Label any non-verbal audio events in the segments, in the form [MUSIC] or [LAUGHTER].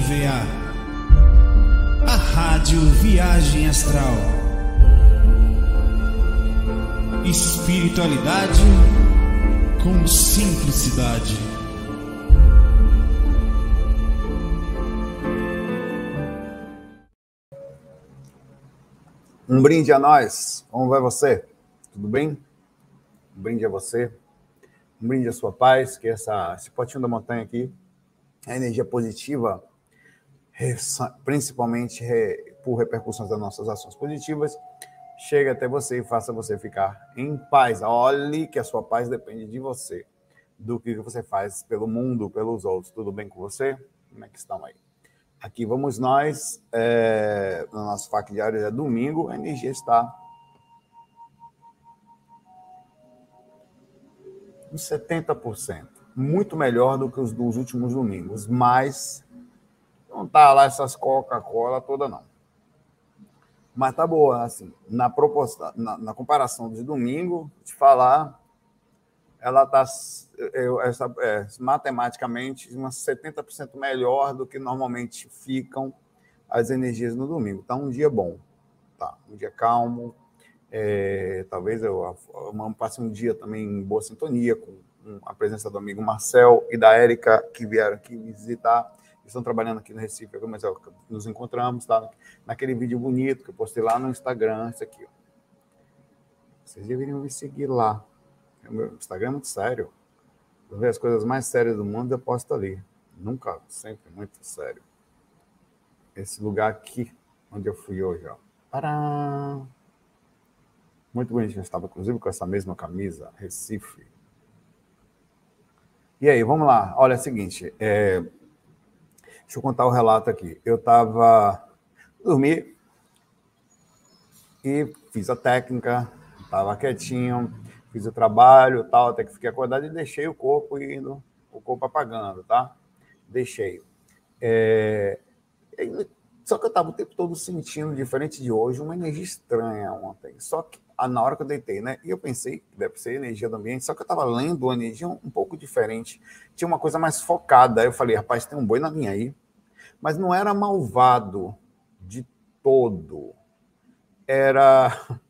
EVA, a Rádio Viagem Astral. Espiritualidade com simplicidade. Um brinde a nós. Como vai você? Tudo bem? Um brinde a você. Um brinde à sua paz, que essa, esse potinho da montanha aqui, a energia positiva, principalmente por repercussões das nossas ações positivas, chega até você e faça você ficar em paz. Olhe que a sua paz depende de você, do que você faz pelo mundo, pelos outros. Tudo bem com você? Como é que estão aí? Aqui vamos nós, é, no nosso FAQ diário é domingo, a energia está uns 70%. Muito melhor do que os dos últimos domingos, mas não tá lá essas Coca-Cola toda, não. Mas tá boa, assim. Na, proposta, na, na comparação de domingo, de falar, ela está é, matematicamente umas 70% melhor do que normalmente ficam as energias no domingo. Tá um dia bom, tá? Um dia calmo, é, talvez eu, eu passe um dia também em boa sintonia com a presença do amigo Marcel e da Érica, que vieram aqui visitar. Estão trabalhando aqui no Recife, mas é nos encontramos, tá? Naquele vídeo bonito que eu postei lá no Instagram, esse aqui, ó. Vocês deveriam me seguir lá. O meu Instagram é muito sério. Eu ver as coisas mais sérias do mundo, eu posto ali. Nunca, sempre muito sério. Esse lugar aqui, onde eu fui hoje, ó. Pará! Muito bonito, eu estava inclusive com essa mesma camisa, Recife. E aí, vamos lá. Olha, é o seguinte, é... deixa eu contar o relato aqui. Eu estava dormi e fiz a técnica, estava quietinho, fiz o trabalho, tal, até que fiquei acordado e deixei o corpo indo, o corpo apagando, tá? Deixei. É... Só que eu estava o tempo todo sentindo, diferente de hoje, uma energia estranha ontem. Só que na hora que eu deitei, né? E eu pensei que deve ser energia do ambiente, só que eu estava lendo uma energia um pouco diferente. Tinha uma coisa mais focada. Aí eu falei, rapaz, tem um boi na linha aí. Mas não era malvado de todo. Era.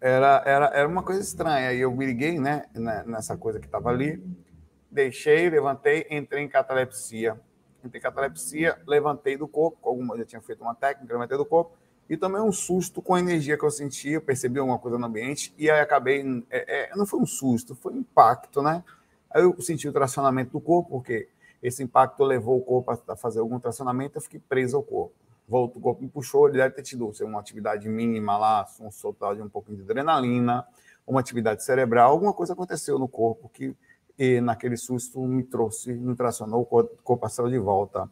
Era, era, era uma coisa estranha. E eu me liguei né, nessa coisa que estava ali, deixei, levantei, entrei em catalepsia. Entrei em catalepsia, levantei do corpo, alguma, já tinha feito uma técnica, levantei do corpo, e tomei um susto com a energia que eu senti, eu percebi alguma coisa no ambiente, e aí acabei. É, é, não foi um susto, foi um impacto, né? Aí eu senti o tracionamento do corpo, porque esse impacto levou o corpo a fazer algum tracionamento, eu fiquei preso ao corpo. Voltou, o corpo me puxou, ele deve ter tido uma atividade mínima lá, um soltar de um pouco de adrenalina, uma atividade cerebral, alguma coisa aconteceu no corpo que e naquele susto me trouxe, me tracionou, o corpo, o corpo passou de volta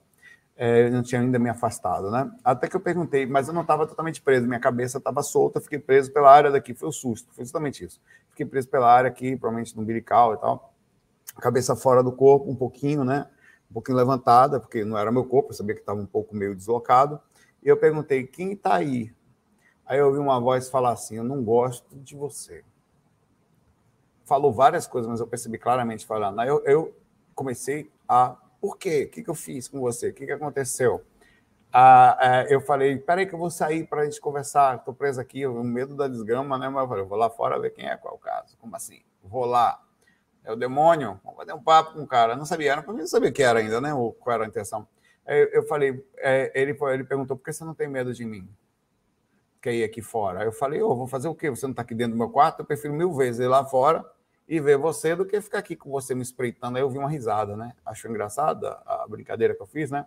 é, não tinha ainda me afastado, né? Até que eu perguntei, mas eu não estava totalmente preso, minha cabeça estava solta, fiquei preso pela área daqui, foi o susto, foi justamente isso. Fiquei preso pela área aqui, provavelmente no umbilical e tal, cabeça fora do corpo, um pouquinho, né? Um pouquinho levantada, porque não era meu corpo, eu sabia que estava um pouco meio deslocado. E eu perguntei, quem está aí? Aí eu ouvi uma voz falar assim, eu não gosto de você. Falou várias coisas, mas eu percebi claramente falando. Aí eu, eu comecei a por quê? O que, que eu fiz com você? O que, que aconteceu? Ah, é, eu falei, peraí que eu vou sair para a gente conversar, estou preso aqui, eu tenho medo da desgrama, né? Mas eu falei, vou lá fora ver quem é, qual é o caso. Como assim? Vou lá. É o demônio? Vamos fazer um papo com o cara. Eu não sabia, para mim não sabia o que era ainda, né? Ou qual era a intenção. Eu, eu falei, é, ele, ele perguntou, por que você não tem medo de mim? Quer ir aqui fora? Eu falei, ô, oh, vou fazer o quê? Você não está aqui dentro do meu quarto? Eu prefiro mil vezes ir lá fora e ver você do que ficar aqui com você me espreitando. Aí eu vi uma risada, né? Achou engraçada a brincadeira que eu fiz, né?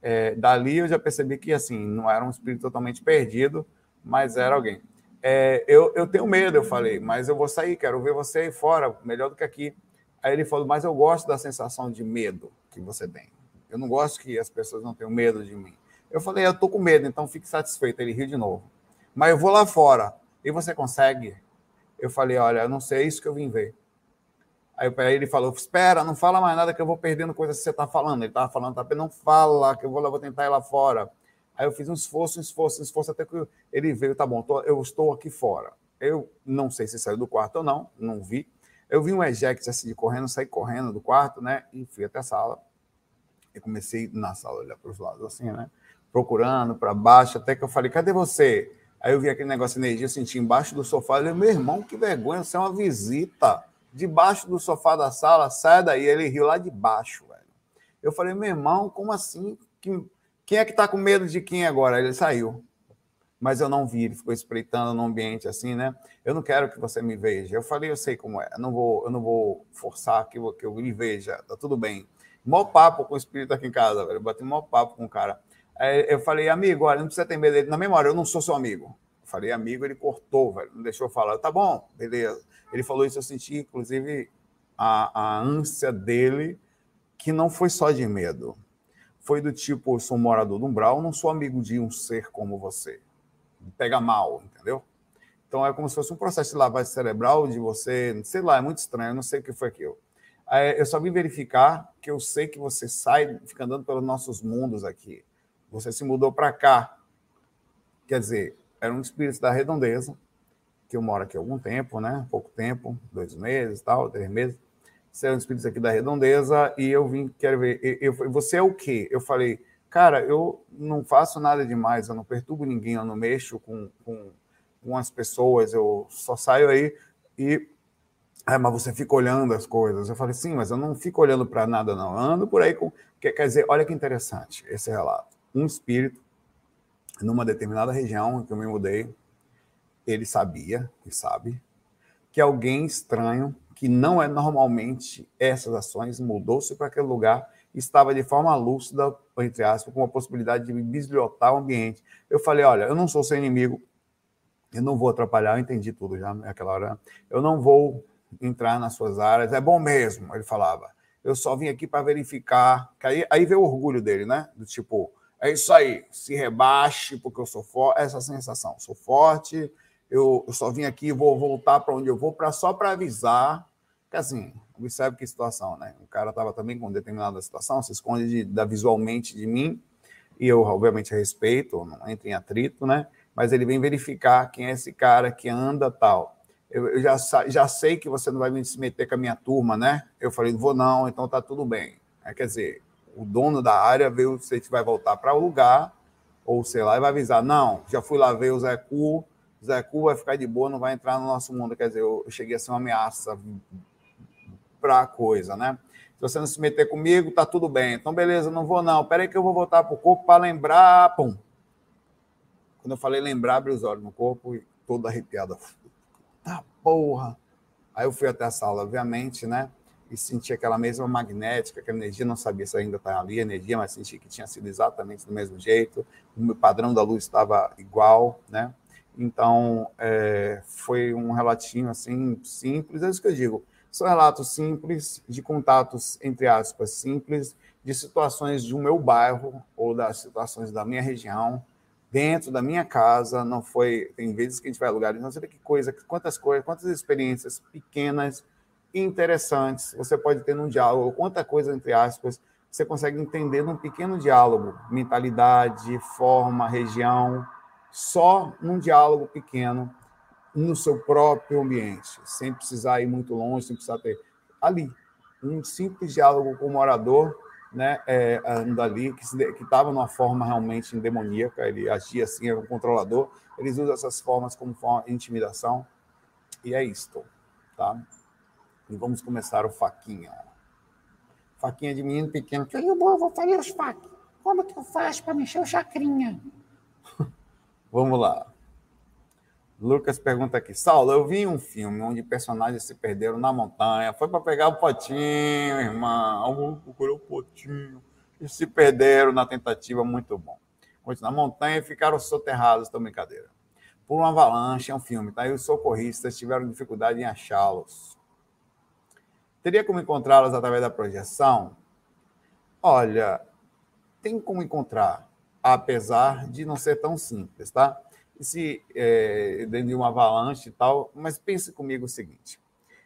É, dali eu já percebi que, assim, não era um espírito totalmente perdido, mas era alguém. É, eu, eu tenho medo, eu falei, mas eu vou sair, quero ver você aí fora, melhor do que aqui. Aí ele falou, mas eu gosto da sensação de medo que você tem. Eu não gosto que as pessoas não tenham medo de mim. Eu falei, eu tô com medo, então fique satisfeito. Ele riu de novo. Mas eu vou lá fora. E você consegue? Eu falei, olha, não sei, é isso que eu vim ver. Aí ele falou, espera, não fala mais nada que eu vou perdendo coisas que você está falando. Ele estava falando, tá, não fala, que eu vou lá, vou tentar ir lá fora. Aí eu fiz um esforço, um esforço, um esforço, até que ele veio, tá bom, tô, eu estou aqui fora. Eu não sei se saiu do quarto ou não, não vi. Eu vi um eject assim de correndo, saí correndo do quarto, né? E fui até a sala. Eu comecei na sala olhar para os lados assim, né? Procurando para baixo, até que eu falei: cadê você? Aí eu vi aquele negócio de energia, eu senti embaixo do sofá. Eu falei: meu irmão, que vergonha, você é uma visita. Debaixo do sofá da sala, sai daí. Ele riu lá de baixo, velho. Eu falei: meu irmão, como assim? Quem é que está com medo de quem agora? Ele saiu mas eu não vi, ele ficou espreitando no ambiente assim, né? Eu não quero que você me veja. Eu falei, eu sei como é, eu não vou, eu não vou forçar que eu, que eu lhe veja, tá tudo bem. Mó papo com o espírito aqui em casa, velho. Eu bati mó papo com o cara. Aí eu falei, amigo, olha, não precisa ter medo dele. Na memória, eu não sou seu amigo. Eu falei, amigo, ele cortou, velho, não deixou eu falar. Tá bom, beleza. Ele falou isso, eu senti, inclusive, a, a ânsia dele, que não foi só de medo. Foi do tipo, eu sou morador do umbral, não sou amigo de um ser como você pega mal, entendeu? Então é como se fosse um processo de lavagem cerebral de você, sei lá, é muito estranho, eu não sei o que foi aquilo. Eu só vim verificar que eu sei que você sai, fica andando pelos nossos mundos aqui. Você se mudou para cá. Quer dizer, era um espírito da redondeza, que eu moro aqui há algum tempo, né? Pouco tempo, dois meses, tal, três meses. Você é um espírito aqui da redondeza e eu vim, quero ver, eu, eu, você é o quê? Eu falei, Cara, eu não faço nada demais, eu não perturbo ninguém, eu não mexo com, com, com as pessoas, eu só saio aí e. Ah, mas você fica olhando as coisas. Eu falei, sim, mas eu não fico olhando para nada, não. Eu ando por aí com. Quer dizer, olha que interessante esse relato. Um espírito, numa determinada região que eu me mudei, ele sabia, e sabe, que alguém estranho, que não é normalmente essas ações, mudou-se para aquele lugar estava de forma lúcida, entre aspas, com a possibilidade de bisbilhotar o ambiente. Eu falei, olha, eu não sou seu inimigo, eu não vou atrapalhar, eu entendi tudo já naquela hora. Eu não vou entrar nas suas áreas, é bom mesmo, ele falava. Eu só vim aqui para verificar, que aí, aí veio o orgulho dele, né? Do tipo, é isso aí, se rebaixe porque eu sou forte, essa sensação, sou forte, eu, só vim aqui, vou voltar para onde eu vou, pra, só para avisar que assim, observe que situação, né? O cara estava também com determinada situação, se esconde de, da, visualmente de mim, e eu, obviamente, respeito, não entro em atrito, né? Mas ele vem verificar quem é esse cara que anda tal. Eu, eu já, já sei que você não vai me se meter com a minha turma, né? Eu falei, vou não, então tá tudo bem. É, quer dizer, o dono da área viu se a gente vai voltar para o lugar, ou sei lá, e vai avisar, não, já fui lá ver o Zé Cu, Zé Cu vai ficar de boa, não vai entrar no nosso mundo. Quer dizer, eu cheguei a ser uma ameaça para a coisa, né? Se você não se meter comigo, tá tudo bem. Então, beleza, não vou não. Peraí que eu vou voltar para o corpo para lembrar. Pum. Quando eu falei lembrar, abri os olhos no corpo e todo arrepiado. Tá porra. Aí eu fui até a sala, obviamente, né? E senti aquela mesma magnética, aquela energia, não sabia se ainda está ali a energia, mas senti que tinha sido exatamente do mesmo jeito. O padrão da luz estava igual, né? Então, é, foi um relatinho assim, simples, é isso que eu digo são relatos simples, de contatos, entre aspas, simples, de situações do meu bairro ou das situações da minha região, dentro da minha casa. Não foi. Tem vezes que a gente vai a lugares, não sei que coisa, quantas coisas, quantas experiências pequenas, interessantes. Você pode ter num diálogo, quanta coisa, entre aspas, você consegue entender num pequeno diálogo, mentalidade, forma, região, só num diálogo pequeno no seu próprio ambiente, sem precisar ir muito longe, sem precisar ter ali um simples diálogo com o morador, né, é, ali que estava numa forma realmente demoníaca, ele agia assim, era um controlador. Eles usam essas formas como forma de intimidação. E é isto, tá? E vamos começar o faquinha. Faquinha de menino pequeno. Que eu vou fazer os fac. Como que eu faço para mexer o chacrinha? [LAUGHS] vamos lá. Lucas pergunta aqui, Saulo, eu vi um filme onde personagens se perderam na montanha, foi para pegar o potinho, irmão, algum procurou o potinho, e se perderam na tentativa, muito bom. Na montanha ficaram soterrados, estou brincadeira. Por uma avalanche, é um filme, tá? E os socorristas tiveram dificuldade em achá-los. Teria como encontrá-los através da projeção? Olha, tem como encontrar, apesar de não ser tão simples, tá? se é, dentro de uma avalanche e tal, mas pense comigo o seguinte: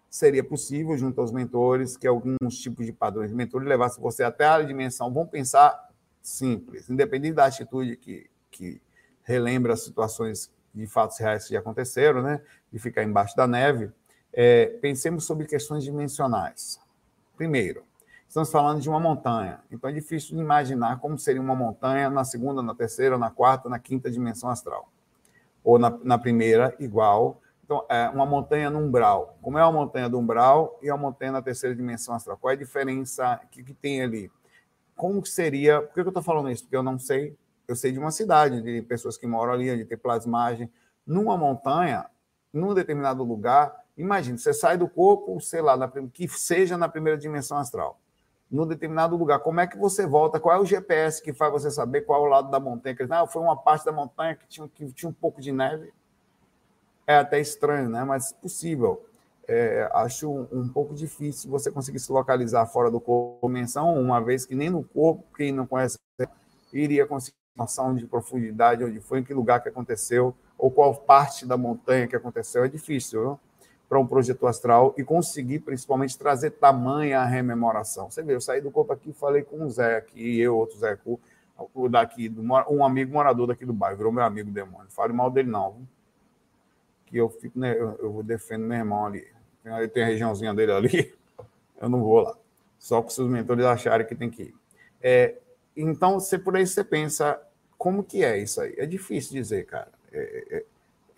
seria possível, junto aos mentores, que alguns tipos de padrões de mentores levassem você até a dimensão. Vamos pensar simples, independente da atitude que, que relembra as situações de fatos reais que já aconteceram, né? De ficar embaixo da neve. É, pensemos sobre questões dimensionais. Primeiro, Estamos falando de uma montanha. Então é difícil de imaginar como seria uma montanha na segunda, na terceira, na quarta, na quinta dimensão astral. Ou na, na primeira, igual. Então, é uma montanha no umbral. Como é uma montanha do umbral e uma montanha na terceira dimensão astral? Qual é a diferença que, que tem ali? Como seria... Por que eu estou falando isso? Porque eu não sei. Eu sei de uma cidade, de pessoas que moram ali, de ter plasmagem. Numa montanha, num determinado lugar, imagine, você sai do corpo, sei lá, na, que seja na primeira dimensão astral num determinado lugar. Como é que você volta? Qual é o GPS que faz você saber qual é o lado da montanha? Não, foi uma parte da montanha que tinha, que tinha um pouco de neve. É até estranho, né? Mas possível. É, acho um, um, pouco difícil você conseguir se localizar fora do corpo menção, uma vez que nem no corpo, quem não conhece, iria conseguir noção de profundidade, onde foi, em que lugar que aconteceu, ou qual parte da montanha que aconteceu. É difícil, viu? Para um projeto astral e conseguir, principalmente, trazer tamanha rememoração. Você vê, eu saí do corpo aqui falei com o Zé aqui, eu, outro Zé, o daqui, um amigo morador daqui do bairro, virou meu amigo demônio. Fale mal dele, não. Viu? Que eu fico, né, eu, eu defendo meu irmão ali. Ele tem a regiãozinha dele ali, [LAUGHS] eu não vou lá. Só que se os mentores acharem que tem que ir. É, então, você, por aí você pensa, como que é isso aí? É difícil dizer, cara. É, é,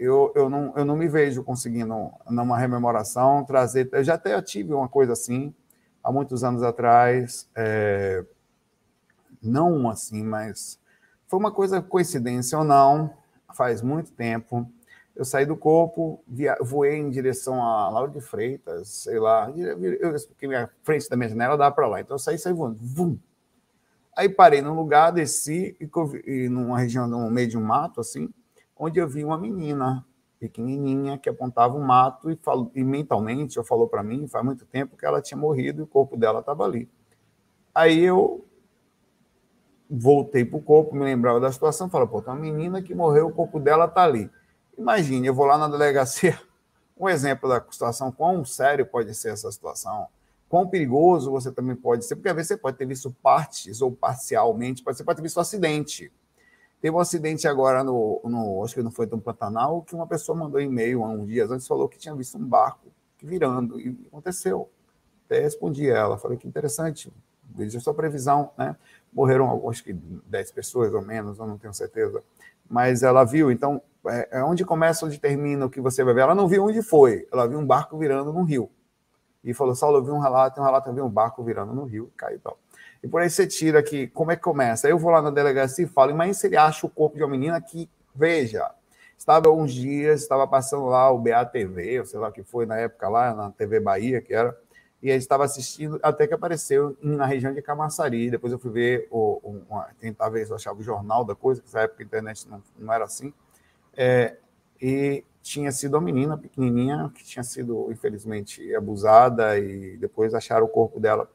eu, eu, não, eu não me vejo conseguindo, numa rememoração, trazer. Eu já até tive uma coisa assim, há muitos anos atrás, é, não assim, mas foi uma coisa coincidência ou não, faz muito tempo. Eu saí do corpo, via, voei em direção a Lauro de Freitas, sei lá, eu, porque minha frente da minha janela dá para lá. Então eu saí, saí voando, vum. Aí parei num lugar, desci e, e numa região, no meio de um mato, assim, onde eu vi uma menina pequenininha que apontava um mato e, falou, e mentalmente eu falou para mim, faz muito tempo, que ela tinha morrido e o corpo dela estava ali. Aí eu voltei para o corpo, me lembrava da situação, falei, pô, tem uma menina que morreu, o corpo dela está ali. Imagine, eu vou lá na delegacia, [LAUGHS] um exemplo da situação, quão sério pode ser essa situação, quão perigoso você também pode ser, porque às vezes você pode ter visto partes ou parcialmente, você pode ter visto um acidente, Teve um acidente agora no, no acho que não foi no Pantanal, que uma pessoa mandou e-mail há uns dias antes, falou que tinha visto um barco virando, e aconteceu. Até respondi ela, falei que interessante, veja sua previsão, né? Morreram, acho que 10 pessoas ou menos, eu não tenho certeza. Mas ela viu, então, é, é onde começa, onde termina o que você vai ver. Ela não viu onde foi, ela viu um barco virando no rio. E falou, Saulo, eu vi um relato, um relato, eu vi um barco virando no rio, caiu e tal. E por aí você tira que, como é que começa? Aí eu vou lá na delegacia e falo, mas se ele acha o corpo de uma menina que, veja, estava uns dias, estava passando lá o BATV, ou sei lá o que foi na época lá, na TV Bahia, que era, e ele estava assistindo, até que apareceu na região de Camaçari. Depois eu fui ver, o, o, tentar ver se eu achava o jornal da coisa, que nessa época a internet não, não era assim. É, e tinha sido uma menina pequenininha que tinha sido, infelizmente, abusada e depois acharam o corpo dela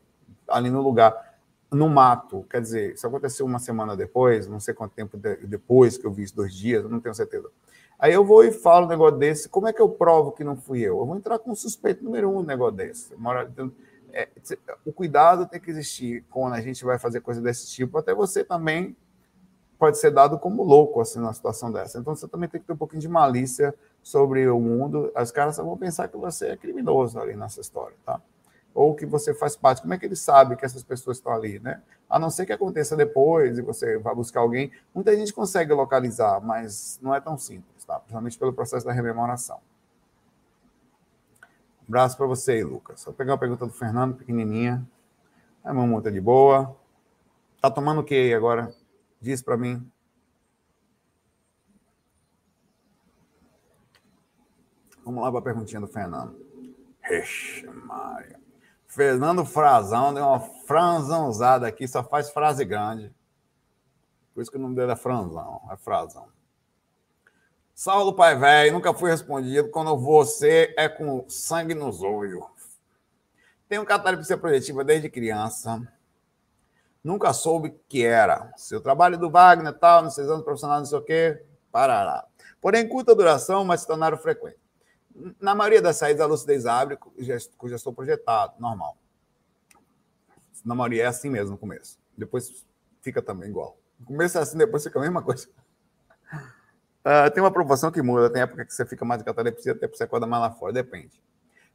ali no lugar no mato, quer dizer, isso aconteceu uma semana depois, não sei quanto tempo depois que eu vi isso, dois dias, não tenho certeza. Aí eu vou e falo um negócio desse, como é que eu provo que não fui eu? Eu vou entrar com suspeito número um no negócio desse. É, o cuidado tem que existir quando a gente vai fazer coisa desse tipo, até você também pode ser dado como louco assim numa situação dessa. Então você também tem que ter um pouquinho de malícia sobre o mundo. As caras vão pensar que você é criminoso ali nessa história, tá? Ou que você faz parte, como é que ele sabe que essas pessoas estão ali, né? A não ser que aconteça depois e você vá buscar alguém, muita gente consegue localizar, mas não é tão simples, tá? Principalmente pelo processo da rememoração. Um abraço para você aí, Lucas. Vou pegar a pergunta do Fernando, pequenininha. É uma multa de boa. Tá tomando o que aí agora? Diz para mim. Vamos lá para a perguntinha do Fernando. Rexa, Maria. Fernando Frazão deu uma franzãozada aqui, só faz frase grande. Por isso que o nome dele é Franzão, é Frazão. Saulo Pai Velho, nunca fui respondido quando você é com sangue nos olhos. Tenho catalepsia projetiva desde criança. Nunca soube que era. Seu trabalho do Wagner, tal, nos seis anos profissionais, não sei o quê, parará. Porém, curta duração, mas se tornaram frequentes. Na maioria das saídas, a lucidez abre com o gestor projetado, normal. Na maioria é assim mesmo no começo. Depois fica também igual. No começo é assim, depois fica a mesma coisa. Uh, [LAUGHS] tem uma proporção que muda, tem época que você fica mais de catalepsia, até você acorda mais lá fora, depende.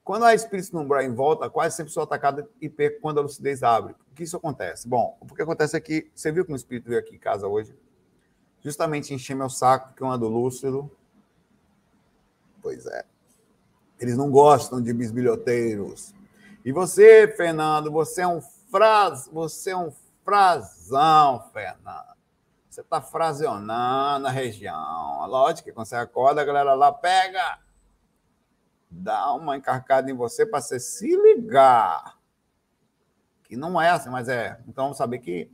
Quando há espíritos no umbral em volta, quase sempre sou atacado e perco quando a lucidez abre. Por que isso acontece? Bom, o que acontece é que você viu que um espírito veio aqui em casa hoje, justamente encher meu saco, que eu ando lúcido. Pois é. Eles não gostam de bisbilhoteiros. E você, Fernando, você é um fraz, você é um frasão, Fernando. Você está fraseonando a região. Lógico que quando você acorda, a galera lá pega, dá uma encarcada em você para você se ligar. Que não é assim, mas é. Então, saber que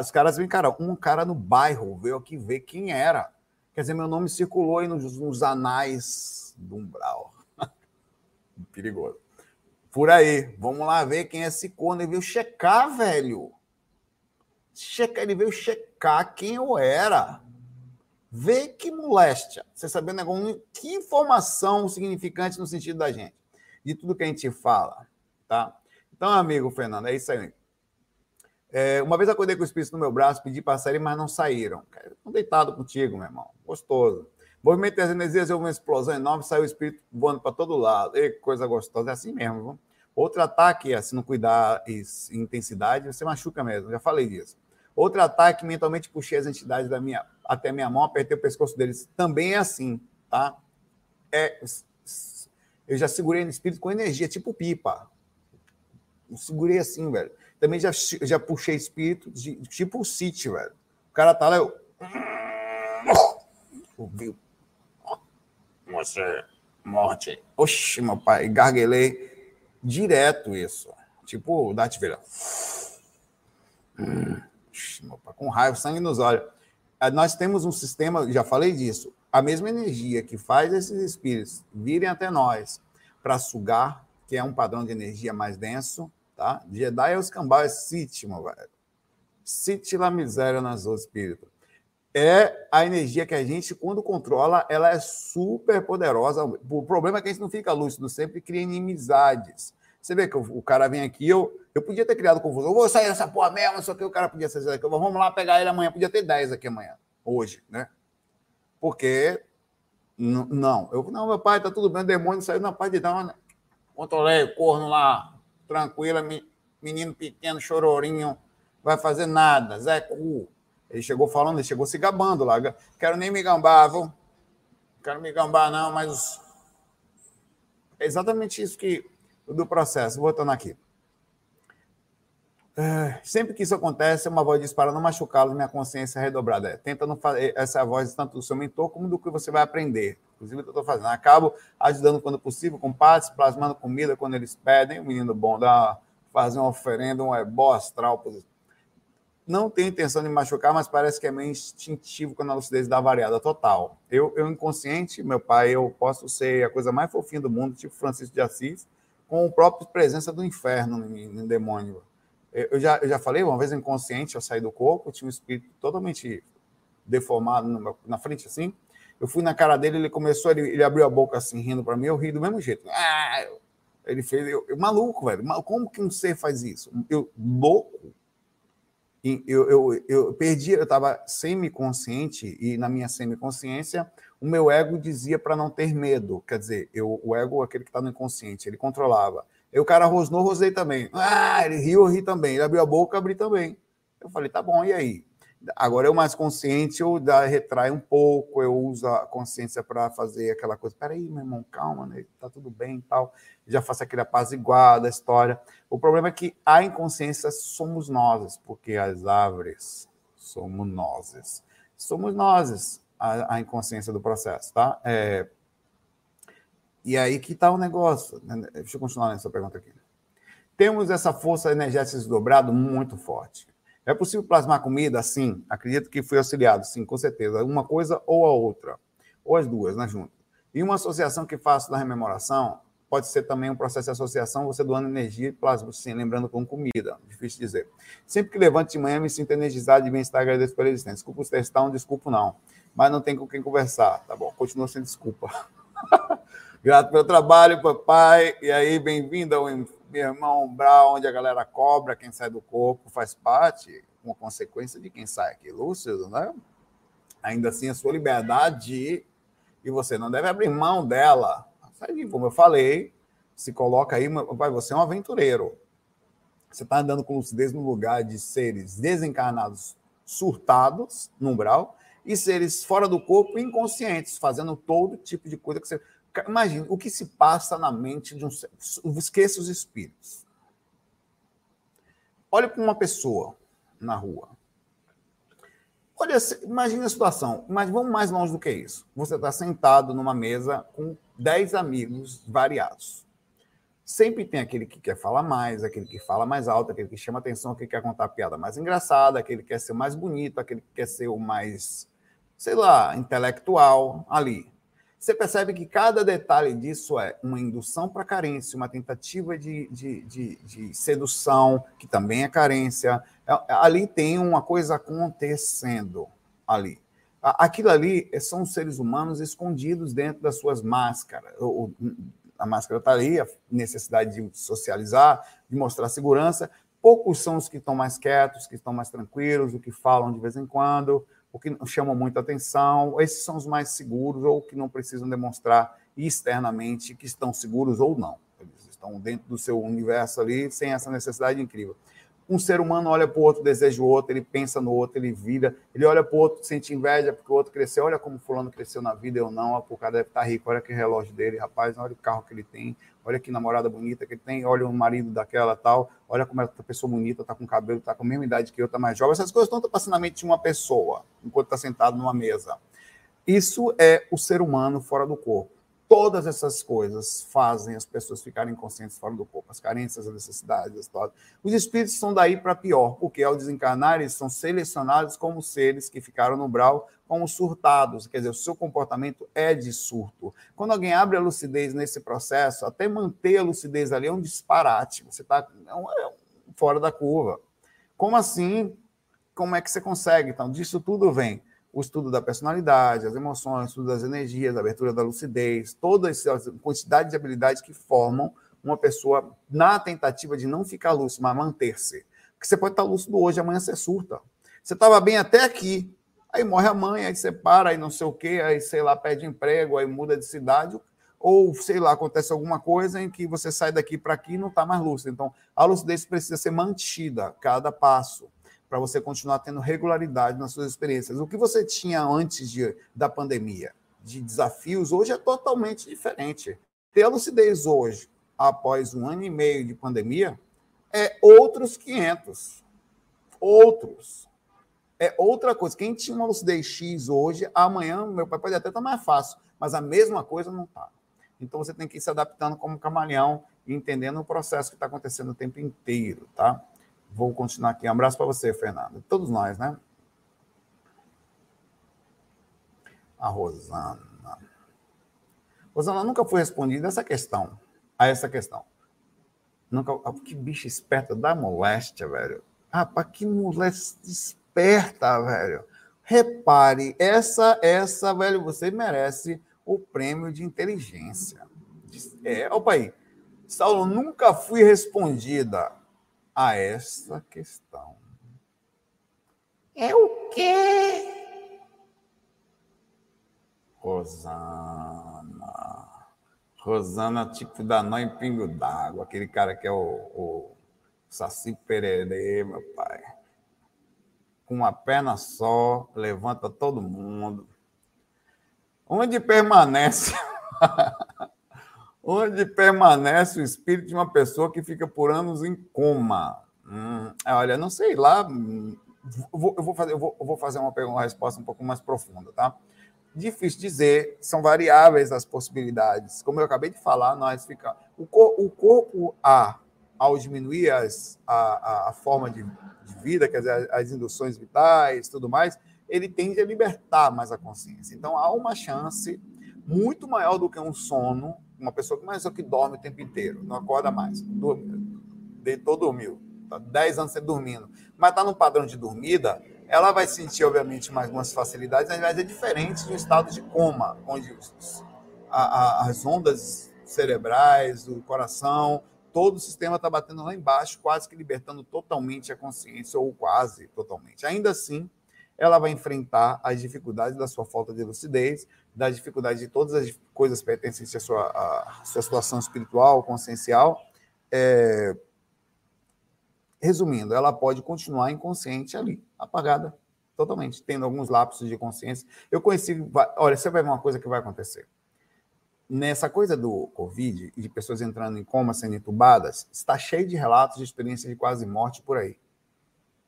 os caras vêm, cara, um cara no bairro veio aqui ver quem era. Quer dizer, meu nome circulou aí nos, nos anais do umbral. Perigoso. Por aí. Vamos lá ver quem é esse corno. Ele veio checar, velho. Checar, ele veio checar quem eu era. Vê que moléstia. Você sabendo negócio, que informação significante no sentido da gente, de tudo que a gente fala. Tá? Então, amigo Fernando, é isso aí. É, uma vez acordei com o espírito no meu braço, pedi para sair, mas não saíram. Estão deitado contigo, meu irmão. Gostoso. Movimento das energias, houve uma explosão enorme, saiu o espírito voando para todo lado. E coisa gostosa. É assim mesmo. Viu? Outro ataque, se não cuidar em intensidade, você machuca mesmo. Já falei disso. Outro ataque, mentalmente puxei as entidades da minha, até minha mão, apertei o pescoço deles. Também é assim, tá? É, eu já segurei no espírito com energia, tipo pipa. Eu segurei assim, velho. Também já, já puxei espírito de, tipo o City, velho. O cara tá lá, eu. Ouviu? Morte. Oxi, meu pai, garguelei direto isso. Tipo o Darth Vader. Hum, meu pai, com raiva, sangue nos olhos. Ah, nós temos um sistema, já falei disso, a mesma energia que faz esses espíritos virem até nós para sugar, que é um padrão de energia mais denso, tá? Jedi é os cambau, é meu velho. Sith la miséria nas outras espíritos é a energia que a gente, quando controla, ela é super poderosa. O problema é que a gente não fica lúcido sempre cria inimizades. Você vê que o cara vem aqui, eu, eu podia ter criado confusão. Eu vou sair dessa porra mesmo, só que o cara podia ser aqui. Vamos lá pegar ele amanhã. Podia ter 10 aqui amanhã, hoje, né? Porque. Não, eu não, meu pai, tá tudo bem, o demônio saiu na paz de dar. Controlei o corno lá, tranquila, menino pequeno, chororinho, vai fazer nada, Zé Cu. Ele chegou falando, ele chegou se gabando lá. Quero nem me gambar, viu? Quero me gambar, não, mas. É exatamente isso que do processo. Voltando aqui. É, sempre que isso acontece, uma voz diz para não machucá-lo, minha consciência é redobrada. É, tenta não fazer essa voz tanto do seu mentor como do que você vai aprender. Inclusive, eu estou fazendo. Acabo ajudando quando possível, com partes, plasmando comida quando eles pedem. O menino bom dá, fazer uma oferenda, um ebó astral positivo não tenho intenção de machucar, mas parece que é meio instintivo quando a lucidez dá variada total. Eu, eu inconsciente, meu pai, eu posso ser a coisa mais fofinha do mundo, tipo Francisco de Assis, com a própria presença do inferno no, demônio. Eu já, eu já falei, uma vez inconsciente, eu saí do corpo, tinha um espírito totalmente deformado meu, na frente, assim. Eu fui na cara dele, ele começou, ele, ele abriu a boca assim, rindo para mim, eu ri do mesmo jeito. Ah, ele fez, eu, eu, maluco, velho. Como que um ser faz isso? Eu, louco eu, eu, eu perdi, eu estava semi-consciente, e na minha semi-consciência, o meu ego dizia para não ter medo. Quer dizer, eu, o ego, aquele que está no inconsciente, ele controlava. E o cara rosnou, rosei também. Ah, ele riu, eu ri também. Ele abriu a boca, abri também. Eu falei, tá bom, e aí? Agora eu mais consciente, eu da, retrai um pouco, eu uso a consciência para fazer aquela coisa. Peraí, meu irmão, calma, né? tá tudo bem e tal. Já faço aquele apaziguado da história. O problema é que a inconsciência somos nós, porque as árvores somos nós. Somos nós a, a inconsciência do processo, tá? É... E aí que está o negócio. Né? Deixa eu continuar nessa pergunta aqui. Temos essa força energética desdobrada muito forte é possível plasmar comida? Sim. Acredito que fui auxiliado, sim, com certeza. Uma coisa ou a outra. Ou as duas, né, junto. E uma associação que faço da rememoração pode ser também um processo de associação, você doando energia e plasma, sim, lembrando com comida. Difícil dizer. Sempre que levanto de manhã, me sinto energizado e bem-estar, agradeço pela existência. Desculpa os testar, um desculpa não. Mas não tem com quem conversar. Tá bom, continua sem desculpa. [LAUGHS] Grato pelo trabalho, papai. E aí, bem-vindo ao meu irmão Umbral, onde a galera cobra, quem sai do corpo faz parte, uma consequência de quem sai aqui lúcido, né? Ainda assim, a sua liberdade e você não deve abrir mão dela. Como eu falei, se coloca aí, vai, você é um aventureiro. Você está andando com lucidez no lugar de seres desencarnados, surtados, no umbral, e seres fora do corpo, inconscientes, fazendo todo tipo de coisa que você. Imagine o que se passa na mente de um. Esqueça os espíritos. Olhe para uma pessoa na rua. Olha, imagine a situação, mas vamos mais longe do que isso. Você está sentado numa mesa com 10 amigos variados. Sempre tem aquele que quer falar mais, aquele que fala mais alto, aquele que chama atenção, aquele que quer contar a piada mais engraçada, aquele que quer ser mais bonito, aquele que quer ser o mais, sei lá, intelectual ali. Você percebe que cada detalhe disso é uma indução para carência, uma tentativa de, de, de, de, sedução, que também é carência. É, ali tem uma coisa acontecendo ali. Aquilo ali são seres humanos escondidos dentro das suas máscaras, a máscara está ali, a necessidade de socializar, de mostrar segurança. Poucos são os que estão mais quietos, que estão mais tranquilos, o que falam de vez em quando, o que chamam muita atenção. Esses são os mais seguros ou que não precisam demonstrar externamente que estão seguros ou não. Eles estão dentro do seu universo ali, sem essa necessidade incrível. Um ser humano olha para o outro, deseja o outro, ele pensa no outro, ele vira, ele olha para o outro, sente inveja porque o outro cresceu, olha como fulano cresceu na vida, eu não, o cara deve estar tá rico, olha que relógio dele, rapaz, olha o carro que ele tem, olha que namorada bonita que tem, olha o marido daquela tal, olha como essa pessoa bonita, está com cabelo, está com a mesma idade que eu, está mais jovem, essas coisas estão passando na mente de uma pessoa, enquanto está sentado numa mesa. Isso é o ser humano fora do corpo. Todas essas coisas fazem as pessoas ficarem conscientes fora do corpo, as carências, as necessidades, as todas. Os espíritos são daí para pior, porque ao desencarnar eles são selecionados como seres que ficaram no brau como surtados, quer dizer, o seu comportamento é de surto. Quando alguém abre a lucidez nesse processo, até manter a lucidez ali é um disparate, você está é, é fora da curva. Como assim? Como é que você consegue? Então, disso tudo vem o estudo da personalidade, as emoções, o estudo das energias, a abertura da lucidez, toda essa quantidade de habilidades que formam uma pessoa na tentativa de não ficar lúcido, mas manter-se. Porque você pode estar lúcido hoje, amanhã você surta. Você estava bem até aqui, aí morre a mãe, aí você para, aí não sei o quê, aí sei lá, pede emprego, aí muda de cidade, ou sei lá, acontece alguma coisa em que você sai daqui para aqui e não está mais lúcido. Então, a lucidez precisa ser mantida cada passo para você continuar tendo regularidade nas suas experiências. O que você tinha antes de, da pandemia, de desafios, hoje é totalmente diferente. Ter a lucidez hoje, após um ano e meio de pandemia, é outros 500. Outros. É outra coisa. Quem tinha uma lucidez X hoje, amanhã, meu pai pode até estar mais fácil, mas a mesma coisa não está. Então você tem que ir se adaptando como camaleão entendendo o processo que está acontecendo o tempo inteiro, tá? Vou continuar aqui. Um abraço para você, Fernando. Todos nós, né? A Rosana. Rosana, nunca foi respondida essa questão. A essa questão. Nunca. Ah, que bicho esperta da moléstia, velho. Rapaz, que moléstia esperta, velho. Repare, essa, essa, velho, você merece o prêmio de inteligência. É, opa aí. Saulo, nunca fui respondida a essa questão. É o quê? Rosana. Rosana, tipo da nó em pingo d'água, aquele cara que é o, o Saci Pererê, meu pai. Com uma perna só, levanta todo mundo. Onde permanece [LAUGHS] onde permanece o espírito de uma pessoa que fica por anos em coma. Hum, olha, não sei lá. Hum, vou, eu, vou fazer, eu, vou, eu vou fazer uma, pergunta, uma resposta um pouco mais profunda, tá? Difícil dizer, são variáveis as possibilidades. Como eu acabei de falar, nós ficamos. O, cor, o corpo A, ao diminuir as, a, a, forma de, de, vida, quer dizer, as induções vitais, tudo mais, ele tende a libertar mais a consciência. Então há uma chance muito maior do que um sono uma pessoa que mais é que dorme o tempo inteiro, não acorda mais, deitou, dormiu, tá 10 anos sem dormindo, mas está no padrão de dormida, ela vai sentir, obviamente, mais algumas facilidades, mas é diferente do estado de coma, onde a, a, as ondas cerebrais, o coração, todo o sistema está batendo lá embaixo, quase que libertando totalmente a consciência, ou quase totalmente. Ainda assim, ela vai enfrentar as dificuldades da sua falta de lucidez, da dificuldade de todas as coisas pertencentes à sua, à sua situação espiritual, consciencial. É... Resumindo, ela pode continuar inconsciente ali, apagada totalmente, tendo alguns lapsos de consciência. Eu conheci, olha, você vai ver uma coisa que vai acontecer. Nessa coisa do Covid e de pessoas entrando em coma, sendo entubadas, está cheio de relatos de experiência de quase morte por aí.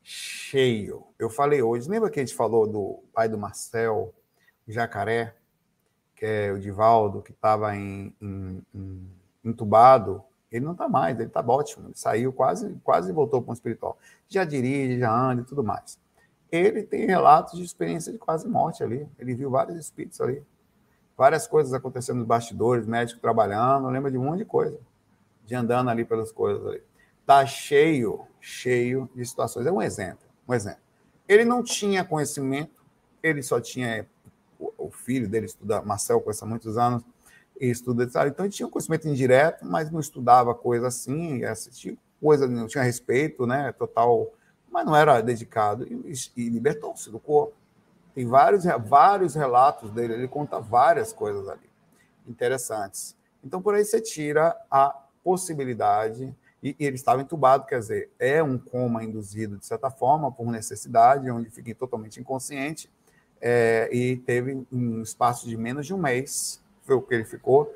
Cheio. Eu falei hoje, lembra que a gente falou do pai do Marcel, Jacaré, que é o Divaldo, que estava entubado? Ele não está mais, ele está ótimo, ele saiu quase, quase voltou para o espiritual. Já dirige, já anda e tudo mais ele tem relatos de experiência de quase morte ali. Ele viu vários espíritos ali. Várias coisas acontecendo nos bastidores, médico trabalhando, lembra de um monte de coisa. De andando ali pelas coisas ali. Tá cheio, cheio de situações. É um exemplo, um exemplo. Ele não tinha conhecimento, ele só tinha filho dele estuda, Marcel conhece há muitos anos, e estuda, então ele tinha um conhecimento indireto, mas não estudava coisa assim, assistia coisa, não tinha respeito, né, total mas não era dedicado e, e libertou-se do corpo. Tem vários, vários relatos dele, ele conta várias coisas ali interessantes. Então, por aí você tira a possibilidade, e, ele estava entubado, quer dizer, é um coma induzido, de certa forma, por necessidade, onde fica totalmente inconsciente, é, e teve um espaço de menos de um mês, foi o que ele ficou,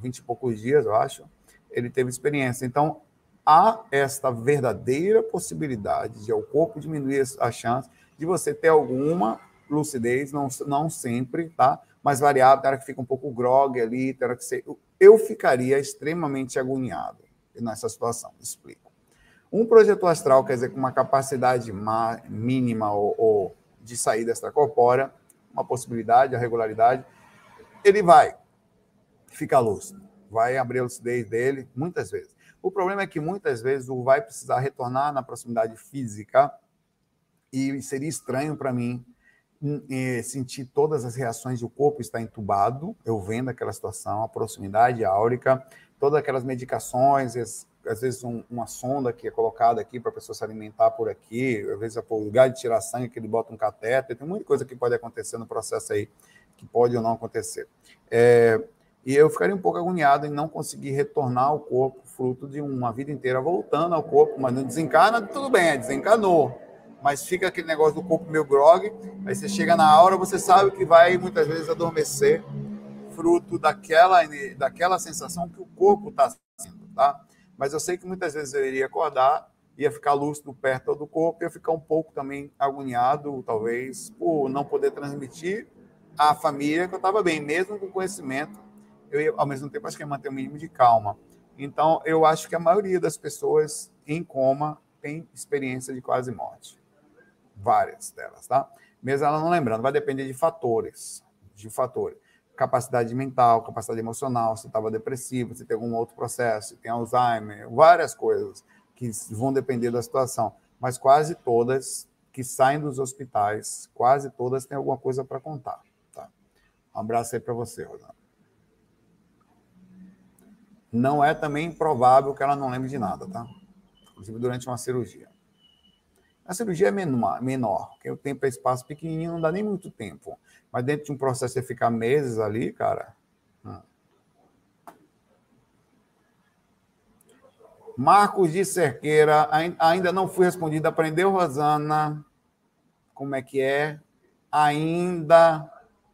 20 e poucos dias, eu acho, ele teve experiência. Então, há esta verdadeira possibilidade de o corpo diminuir a chance de você ter alguma lucidez, não, não sempre, tá? Mas variável, tem hora que fica um pouco grog ali, tem hora que você... Eu ficaria extremamente agoniado nessa situação, explico. Um projeto astral, quer dizer, com uma capacidade mínima ou, ou de saída extracorpórea, uma possibilidade, a regularidade, ele vai ficar lúcido, vai abrir a lucidez dele muitas vezes. O problema é que muitas vezes o vai precisar retornar na proximidade física e seria estranho para mim hum, eh, sentir todas as reações o corpo estar entubado, eu vendo aquela situação, a proximidade áurica, todas aquelas medicações, às vezes um, uma sonda que é colocada aqui para a pessoa se alimentar por aqui, às vezes é o lugar de tirar sangue que ele bota um catéter, tem muita coisa que pode acontecer no processo aí, que pode ou não acontecer. É, e eu ficaria um pouco agoniado em não conseguir retornar ao corpo, fruto de uma vida inteira voltando ao corpo, mas não desencarna, tudo bem, desencanou. Mas fica aquele negócio do corpo meio grog, aí você chega na hora, você sabe que vai muitas vezes adormecer, fruto daquela, daquela sensação que o corpo está sentindo, tá? Mas eu sei que muitas vezes eu iria acordar, ia ficar lúcido perto do corpo, ia ficar um pouco também agoniado, talvez, por não poder transmitir à família que eu estava bem, mesmo com conhecimento eu, ao mesmo tempo, acho que é manter o um mínimo de calma. Então, eu acho que a maioria das pessoas em coma tem experiência de quase morte. Várias delas, tá? Mesmo ela não lembrando, vai depender de fatores, de fatores. Capacidade mental, capacidade emocional, se estava depressivo, se tem algum outro processo, se tem Alzheimer, várias coisas que vão depender da situação. Mas quase todas que saem dos hospitais, quase todas têm alguma coisa para contar. Tá? Um abraço aí para você, Rosana não é também improvável que ela não lembre de nada, tá? Inclusive durante uma cirurgia. A cirurgia é menor, porque o tempo é espaço pequenininho, não dá nem muito tempo. Mas dentro de um processo de ficar meses ali, cara. Hum. Marcos de Cerqueira, ainda não fui respondido. Aprendeu, Rosana? Como é que é? Ainda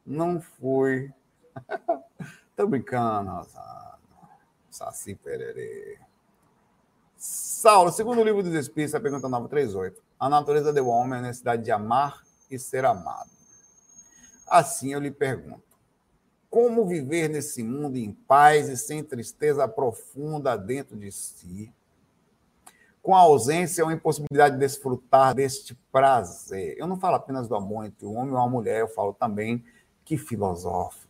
não fui. [LAUGHS] Tô brincando, Rosana. Saci Pererê. Saulo, segundo livro dos Espíritos, a pergunta 938. A natureza do homem é a necessidade de amar e ser amado. Assim eu lhe pergunto: como viver nesse mundo em paz e sem tristeza profunda dentro de si, com a ausência ou impossibilidade de desfrutar deste prazer? Eu não falo apenas do amor entre o homem e a mulher, eu falo também que filosófico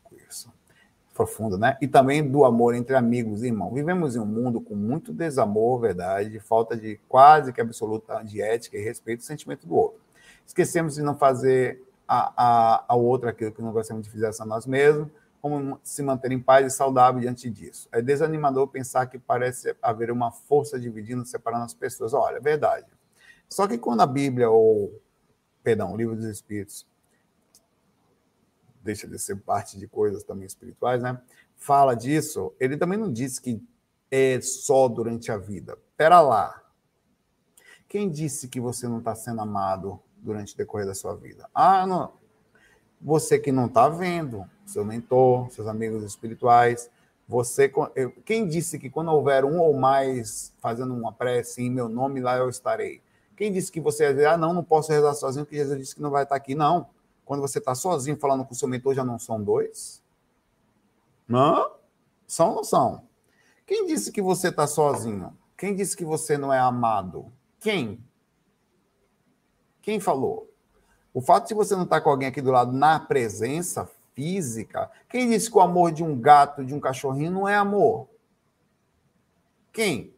profundo, né? E também do amor entre amigos e irmãos. Vivemos em um mundo com muito desamor, verdade, falta de quase que absoluta de ética e respeito do sentimento do outro. Esquecemos de não fazer a, a, ao outro aquilo que não gostamos de fazer a nós mesmos, como se manter em paz e saudável diante disso. É desanimador pensar que parece haver uma força dividindo, separando as pessoas. Olha, é verdade. Só que quando a Bíblia, ou, perdão, o Livro dos Espíritos, deixa de ser parte de coisas também espirituais, né? Fala disso. Ele também não disse que é só durante a vida. Pera lá. Quem disse que você não está sendo amado durante o decorrer da sua vida? Ah, não. Você que não está vendo, seu mentor, seus amigos espirituais, você, quem disse que quando houver um ou mais fazendo uma prece em meu nome, lá eu estarei? Quem disse que você ah, não, não posso rezar sozinho, porque Jesus disse que não vai estar aqui? Não. Quando você está sozinho falando com o seu mentor, já não são dois? Não? São ou não são? Quem disse que você está sozinho? Quem disse que você não é amado? Quem? Quem falou? O fato de você não estar tá com alguém aqui do lado na presença física. Quem disse que o amor de um gato, de um cachorrinho, não é amor? Quem?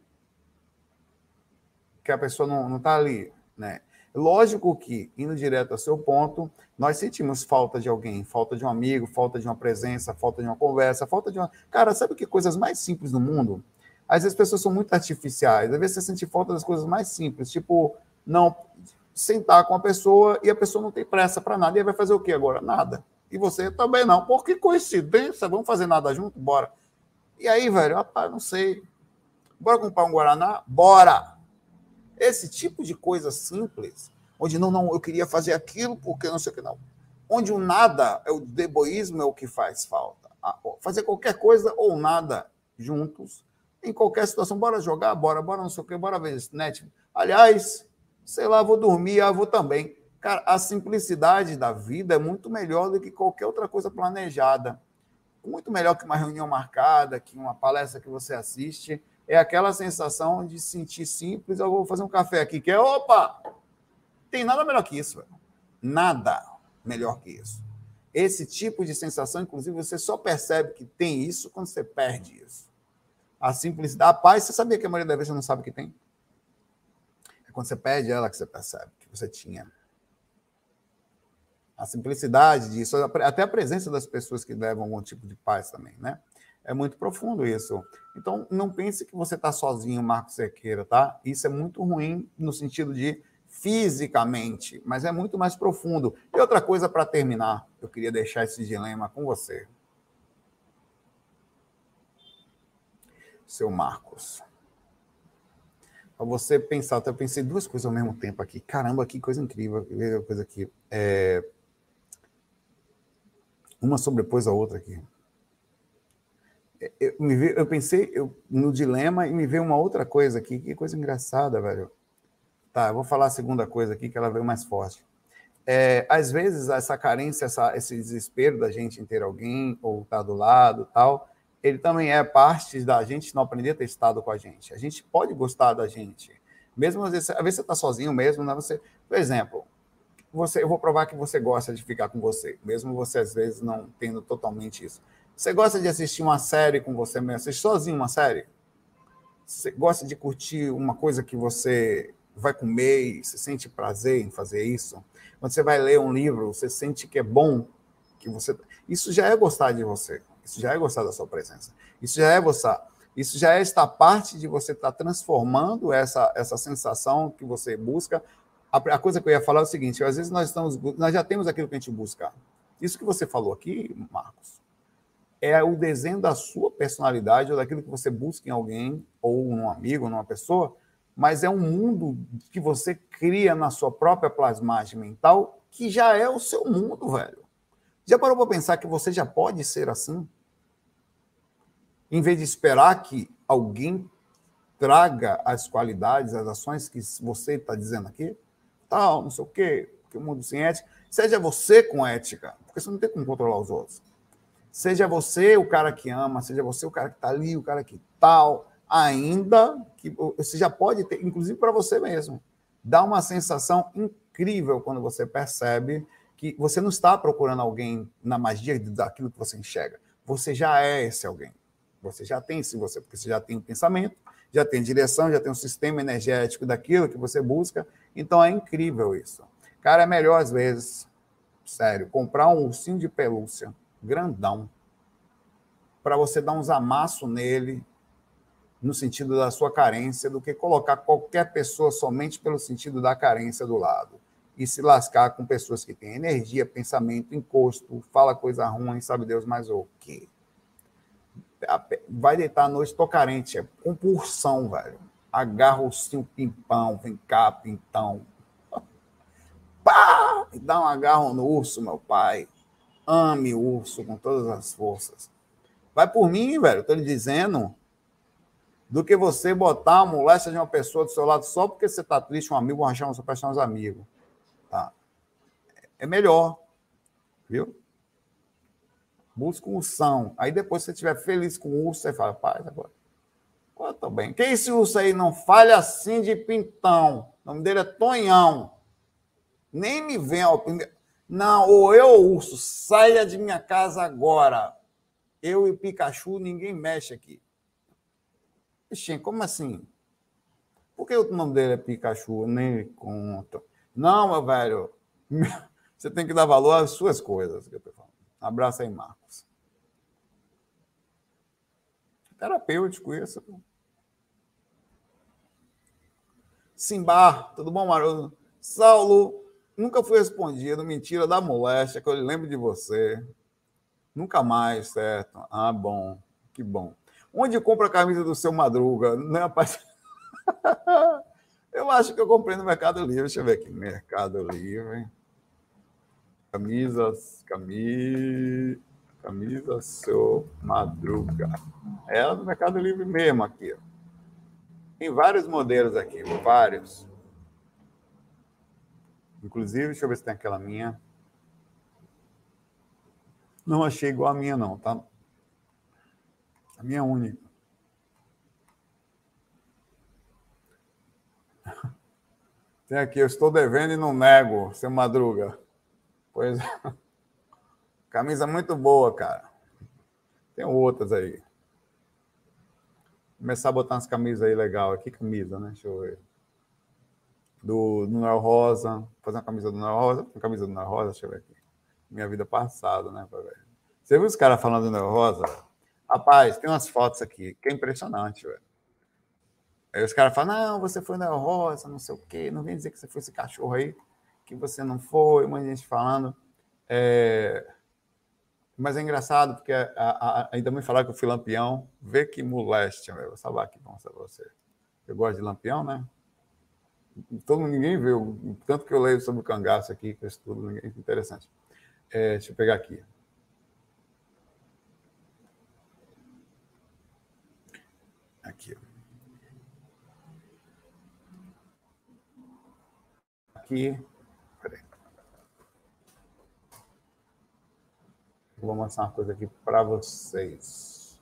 Que a pessoa não está ali, né? Lógico que, indo direto ao seu ponto, nós sentimos falta de alguém, falta de um amigo, falta de uma presença, falta de uma conversa, falta de uma. Cara, sabe que coisas mais simples no mundo? Às vezes as pessoas são muito artificiais, às vezes você sente falta das coisas mais simples, tipo, não sentar com a pessoa e a pessoa não tem pressa para nada, e vai fazer o quê agora? Nada e você também não. Por que coincidência? Vamos fazer nada junto? Bora. E aí, velho, rapaz, não sei. Bora comprar um Guaraná? Bora! Esse tipo de coisa simples, onde não, não, eu queria fazer aquilo porque não sei o que não. Onde o nada, é o deboísmo é o que faz falta. Fazer qualquer coisa ou nada juntos, em qualquer situação. Bora jogar, bora, bora não sei o que, bora ver esse net. Aliás, sei lá, vou dormir, ah, vou também. Cara, a simplicidade da vida é muito melhor do que qualquer outra coisa planejada. Muito melhor que uma reunião marcada, que uma palestra que você assiste. É aquela sensação de sentir simples. Eu vou fazer um café aqui, que é opa! Tem nada melhor que isso, velho. Nada melhor que isso. Esse tipo de sensação, inclusive, você só percebe que tem isso quando você perde isso. A simplicidade, a paz, você sabia que a maioria das vezes você não sabe que tem? É quando você perde ela que você percebe que você tinha a simplicidade disso, até a presença das pessoas que levam algum tipo de paz também, né? É muito profundo isso. Então, não pense que você está sozinho, Marco Cerqueira, tá? Isso é muito ruim no sentido de fisicamente, mas é muito mais profundo. E outra coisa para terminar, eu queria deixar esse dilema com você. Seu Marcos. Para você pensar, eu pensei duas coisas ao mesmo tempo aqui. Caramba, que coisa incrível. Coisa aqui. É, uma sobrepôs a outra aqui. Eu, vi, eu pensei eu, no dilema e me veio uma outra coisa aqui. Que coisa engraçada, velho. Tá, eu vou falar a segunda coisa aqui, que ela veio mais forte. É, às vezes, essa carência, essa, esse desespero da gente em ter alguém ou estar tá do lado tal, ele também é parte da gente não aprender a ter estado com a gente. A gente pode gostar da gente. Mesmo às vezes, às vezes você está sozinho mesmo, né? Você, por exemplo, você, eu vou provar que você gosta de ficar com você, mesmo você às vezes não tendo totalmente isso. Você gosta de assistir uma série com você mesmo, assistir sozinho uma série? Você gosta de curtir uma coisa que você vai comer e você sente prazer em fazer isso? Quando você vai ler um livro, você sente que é bom, que você isso já é gostar de você. Isso já é gostar da sua presença. Isso já é gostar. Isso já é esta parte de você estar tá transformando essa, essa sensação que você busca a, a, coisa que eu ia falar é o seguinte: às vezes nós estamos, nós já temos aquilo que a gente busca. Isso que você falou aqui, Marcos, é o desenho da sua personalidade ou daquilo que você busca em alguém ou num amigo, numa pessoa, mas é um mundo que você cria na sua própria plasmagem mental que já é o seu mundo, velho. Já parou para pensar que você já pode ser assim? Em vez de esperar que alguém traga as qualidades, as ações que você está dizendo aqui? tal, não sei o quê, que o mundo sem ética. Seja você com ética, porque você não tem como controlar os outros. Seja você o cara que ama, seja você o cara que está ali, o cara que tal, ainda que você já pode ter, inclusive para você mesmo, dá uma sensação incrível quando você percebe que você não está procurando alguém na magia daquilo que você enxerga. Você já é esse alguém. Você já tem esse você, porque você já tem o pensamento, já tem direção, já tem um sistema energético daquilo que você busca. Então é incrível isso. Cara, é melhor às vezes, sério, comprar um ursinho de pelúcia grandão para você dar uns amassos nele no sentido da sua carência do que colocar qualquer pessoa somente pelo sentido da carência do lado. e se lascar com pessoas que têm energia, pensamento, encosto, fala coisa ruim, sabe Deus mais o quê? Vai deitar a noite, tô carente, é compulsão, velho. Agarra o seu pimpão, vem cá, pintão. [LAUGHS] Pá! E dá um agarro no urso, meu pai. Ame o urso com todas as forças. Vai por mim, velho, tô lhe dizendo. Do que você botar a moléstia de uma pessoa do seu lado só porque você tá triste, um amigo, arranjar uma pessoa, uns amigos. Tá? É melhor. Viu? Busca um ursão. Aí depois, você estiver feliz com o urso, você fala, paz, agora. Eu tô bem. Quem é esse urso aí? Não fale assim de pintão. O nome dele é Tonhão. Nem me vem ao primeiro. Não, ou eu, urso, saia de minha casa agora. Eu e Pikachu, ninguém mexe aqui. Ixi, como assim? Por que o nome dele é Pikachu? Nem conta. Não, meu velho. [LAUGHS] Você tem que dar valor às suas coisas. Que eu falando. Abraço aí, Marcos. Terapêutico isso. Simbar, tudo bom, Maroto? Saulo, nunca fui respondido. Mentira da moléstia, que eu lembro de você. Nunca mais, certo? Ah, bom. Que bom. Onde compra a camisa do seu Madruga? Não rapaz? [LAUGHS] Eu acho que eu comprei no Mercado Livre. Deixa eu ver aqui. Mercado Livre. Camisas, camisa, camisa seu Madruga. É do Mercado Livre mesmo aqui. Tem vários modelos aqui, vários. Inclusive, deixa eu ver se tem aquela minha. Não achei igual a minha, não, tá? A minha é única. [LAUGHS] Tem aqui, eu estou devendo e não nego, seu Madruga. Pois é. [LAUGHS] Camisa muito boa, cara. Tem outras aí. Começar a botar umas camisas aí legal. Aqui camisa, né? Deixa eu ver. Do, Noel Rosa. Fazer uma camisa do Noel Rosa. Uma camisa do Noel Rosa, deixa eu ver aqui. Minha vida passada, né? Você viu os caras falando do Noel Rosa? Rapaz, tem umas fotos aqui que é impressionante, velho. Aí os caras falam, não, você foi na roça, não sei o quê, não vem dizer que você foi esse cachorro aí, que você não foi, muita gente falando. É... Mas é engraçado, porque a, a, ainda me falaram que eu fui lampião, vê que moléstia, velho. Vou salvar aqui, mostrar pra você. Eu gosto de lampião, né? Todo ninguém viu, tanto que eu leio sobre o cangaço aqui, que eu estudo, ninguém, interessante. É, deixa eu pegar aqui. Aqui, aqui. Vou mostrar uma coisa aqui para vocês.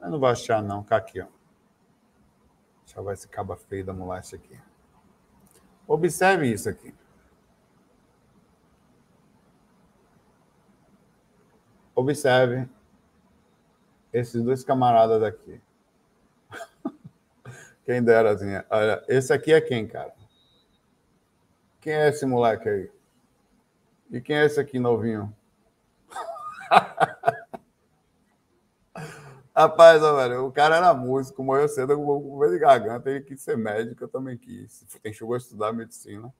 Eu não vou achar, não. Cá aqui, ó. Ver esse caba feio da moléstia aqui. Observe isso aqui. Observe esses dois camaradas aqui. [LAUGHS] Quem dera, assim. Olha, esse aqui é quem, cara? Quem é esse moleque aí? E quem é esse aqui novinho? [LAUGHS] Rapaz, ó, velho, o cara era músico, morreu cedo com medo de garganta, ele quis ser médico, eu também quis. Chegou a estudar medicina.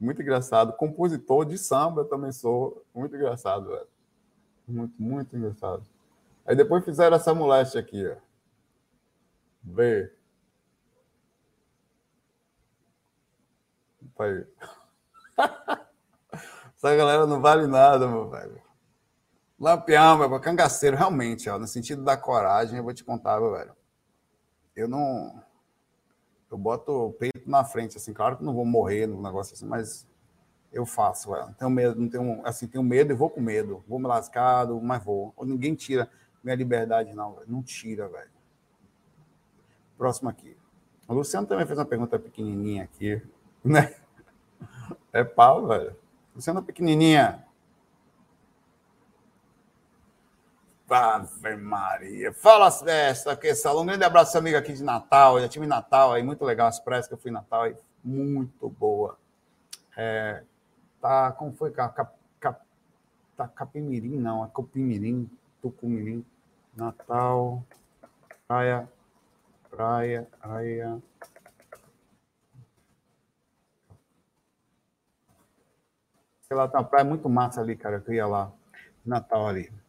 Muito engraçado. Compositor de samba eu também sou. Muito engraçado, velho. Muito, muito engraçado. Aí depois fizeram essa moléstia aqui, ó. Vê. pai. [LAUGHS] Essa galera não vale nada, meu velho. Lampião, meu cangaceiro, realmente, ó, no sentido da coragem, eu vou te contar, meu velho. Eu não. Eu boto o peito na frente, assim, claro que não vou morrer no negócio assim, mas eu faço, velho. Tenho medo, não tenho, assim, tenho medo e vou com medo. Vou me lascado, mas vou. Ninguém tira minha liberdade, não, velho. Não tira, velho. Próximo aqui. O Luciano também fez uma pergunta pequenininha aqui, [LAUGHS] né? É pau, velho. Luciana pequenininha. Ave Maria. Fala, festa, que salão. Um grande abraço, amigo aqui de Natal. Já tive Natal aí, muito legal. As praias que eu fui em Natal aí, muito boa. É, tá, como foi? Cap, cap, tá Capimirim, não, é Copimirim, Tucumirim. Natal, praia, praia, praia. lá, tem uma praia muito massa ali, cara, eu ia lá, Natal ali.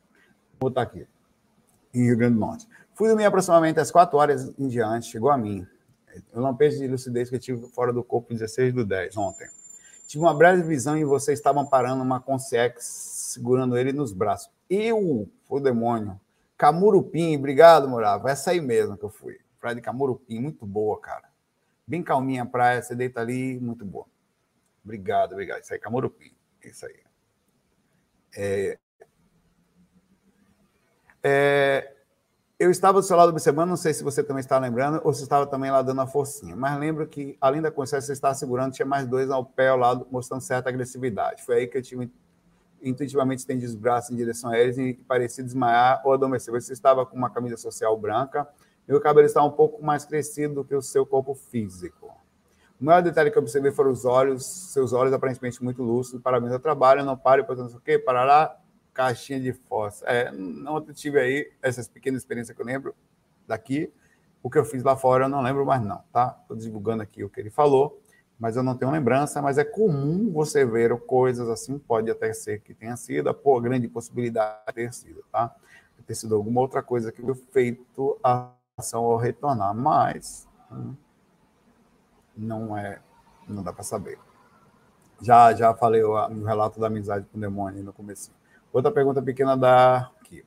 Botar aqui, em Rio Grande do Norte. Fui dormir aproximadamente às quatro horas em diante, chegou a mim. O lampejo de lucidez que eu tive fora do corpo 16 do 10 ontem. Tive uma breve visão e vocês estavam parando uma Consex, segurando ele nos braços. Eu, o demônio. Camurupim, obrigado, Morava. Essa aí mesmo que eu fui. Praia de Camurupim, muito boa, cara. Bem calminha a praia, você deita ali, muito boa. Obrigado, obrigado. Isso aí, Camurupim. Isso aí. É, é, eu estava do seu lado observando, não sei se você também está lembrando, ou se estava também lá dando a forcinha, mas lembro que, além da consciência, você estava segurando, tinha mais dois ao pé ao lado, mostrando certa agressividade. Foi aí que eu tive intuitivamente estendi os braços em direção a eles e parecia desmaiar ou adormecer. Você estava com uma camisa social branca e o cabelo estava um pouco mais crescido do que o seu corpo físico. O maior detalhe que eu observei foram os olhos, seus olhos aparentemente muito lúcidos. Parabéns ao trabalho, não pare, portanto, o quê? Parará, caixinha de fósforo. É, não tive aí essas pequenas experiências que eu lembro daqui. O que eu fiz lá fora eu não lembro mais não, tá? Estou divulgando aqui o que ele falou, mas eu não tenho lembrança, mas é comum você ver coisas assim, pode até ser que tenha sido, pô, grande possibilidade de ter sido, tá? Ter sido alguma outra coisa que foi feito a ação ao retornar, mas hum, não é, não dá para saber. Já já falei o relato da amizade com o demônio no começo. Outra pergunta pequena da. Aqui.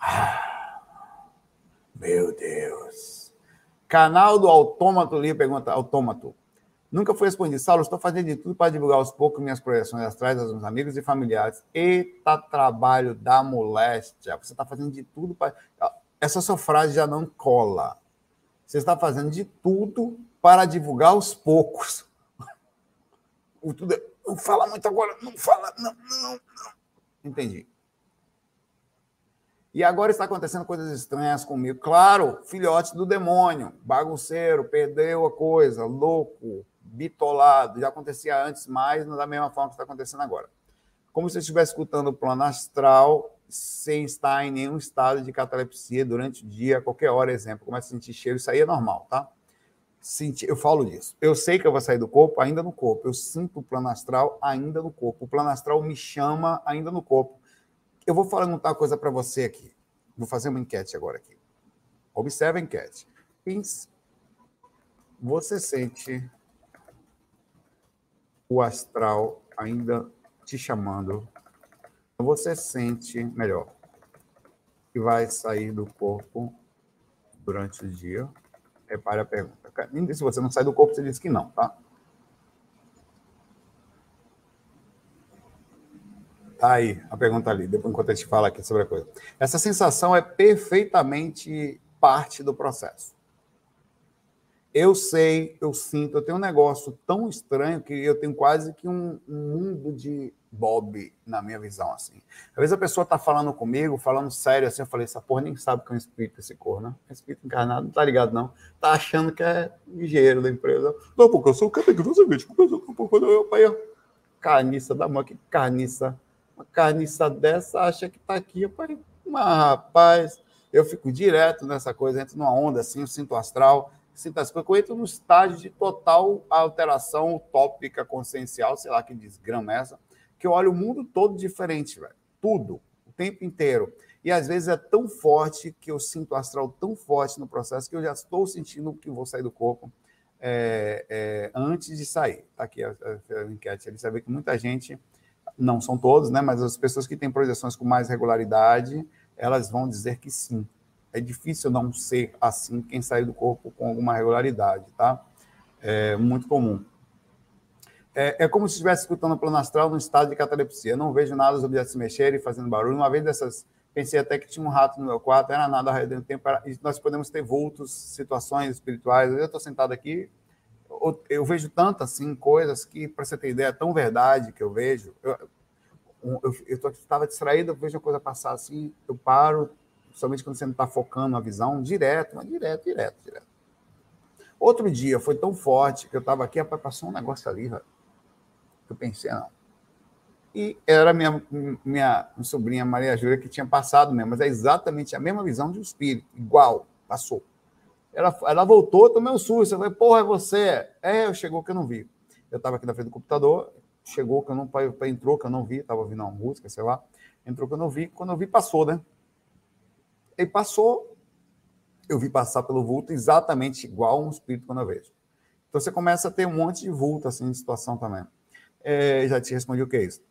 Ah, meu Deus. Canal do Autômato ali pergunta: Autômato. Nunca foi respondido. Saulo, estou fazendo de tudo para divulgar aos poucos minhas projeções astrais aos meus amigos e familiares. Eita, trabalho da moléstia. Você está fazendo de tudo para. Essa sua frase já não cola. Você está fazendo de tudo para divulgar aos poucos. [LAUGHS] O tudo é... Não fala muito agora, não fala, não, não, não. Entendi. E agora está acontecendo coisas estranhas comigo. Claro, filhote do demônio, bagunceiro, perdeu a coisa, louco, bitolado. Já acontecia antes, mas não da mesma forma que está acontecendo agora. Como se eu estivesse escutando o plano astral sem estar em nenhum estado de catalepsia durante o dia, a qualquer hora, exemplo. Começa a sentir cheiro, isso aí é normal, tá? Sentir, eu falo disso. Eu sei que eu vou sair do corpo ainda no corpo. Eu sinto o plano astral ainda no corpo. O plano astral me chama ainda no corpo. Eu vou falar uma coisa para você aqui. Vou fazer uma enquete agora aqui. Observe a enquete. Você sente o astral ainda te chamando? Você sente melhor que vai sair do corpo durante o dia? Repare a pergunta. Se você não sai do corpo, você diz que não, tá? Tá aí a pergunta ali, depois enquanto a gente fala aqui sobre a coisa. Essa sensação é perfeitamente parte do processo. Eu sei, eu sinto, eu tenho um negócio tão estranho que eu tenho quase que um, um mundo de Bob na minha visão, assim. Às vezes a pessoa está falando comigo, falando sério, assim, eu falei, essa porra nem sabe que é um espírito esse cor, né? É espírito encarnado, não tá ligado, não. Tá achando que é engenheiro da empresa. Não, porque eu sou categorizamente, porque eu sou quando eu pai, carniça da mãe, que carniça. Uma carniça dessa acha que tá aqui, eu pai, mas rapaz, eu fico direto nessa coisa, entro numa onda assim, eu sinto astral, sinto as coisas, eu entro num estágio de total alteração utópica consciencial, sei lá que desgrama é essa, que eu olho o mundo todo diferente, velho. Tudo, o tempo inteiro. E às vezes é tão forte que eu sinto o astral tão forte no processo que eu já estou sentindo que vou sair do corpo é, é, antes de sair. Tá aqui a, a, a enquete. Ele sabe que muita gente, não são todos, né? Mas as pessoas que têm projeções com mais regularidade, elas vão dizer que sim. É difícil não ser assim quem sair do corpo com alguma regularidade, tá? É muito comum. É, é, como se estivesse escutando o plano astral num estado de catalepsia. não vejo nada, os objetos se mexerem, fazendo barulho. Uma vez dessas, pensei até que tinha um rato no meu quarto, era nada ao redor do tempo. Era, nós podemos ter vultos, situações espirituais. Eu estou sentado aqui, eu, eu, vejo tantas assim, coisas que, para você ter ideia, é tão verdade que eu vejo. Eu estava distraído, eu vejo a coisa passar assim, eu paro, somente quando você não está focando a visão, direto, mas direto, direto, direto. Outro dia foi tão forte que eu estava aqui, passou um negócio ali, velho eu pensei, não. E era minha, minha sobrinha Maria Júlia que tinha passado mesmo, mas é exatamente a mesma visão de um espírito, igual, passou. Ela, ela voltou, tomei um susto, eu falei, porra, é você? É, chegou que eu não vi. Eu estava aqui na frente do computador, chegou, que eu não entrou, que eu não vi, estava ouvindo uma música, sei lá. Entrou que eu não vi, quando eu vi, passou, né? E passou, eu vi passar pelo vulto exatamente igual um espírito quando eu vejo. Então você começa a ter um monte de vulto assim de situação também. É, já te respondi o que é isso.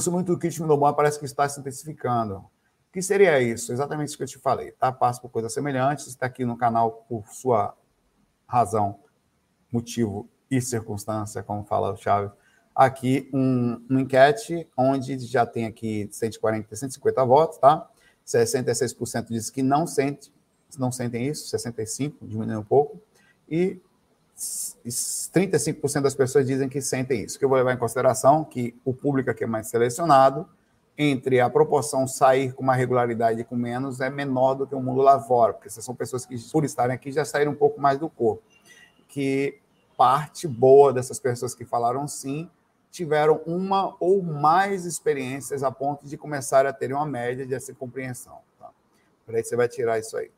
Sou muito crítico do bom, parece que está se intensificando. O que seria isso? Exatamente isso que eu te falei, tá? Passo por coisas semelhantes, está aqui no canal por sua razão, motivo e circunstância, como fala o Chaves. Aqui um, uma enquete onde já tem aqui 140, 150 votos, tá? 66% diz que não sente, não sentem isso, 65 diminuiu um pouco, e 35% das pessoas dizem que sentem isso. Que eu vou levar em consideração que o público aqui é mais selecionado, entre a proporção sair com uma regularidade e com menos é menor do que o mundo lá fora, porque essas são pessoas que, por estarem aqui, já saíram um pouco mais do corpo. Que parte boa dessas pessoas que falaram sim tiveram uma ou mais experiências a ponto de começar a ter uma média dessa compreensão. Tá? Por aí você vai tirar isso aí.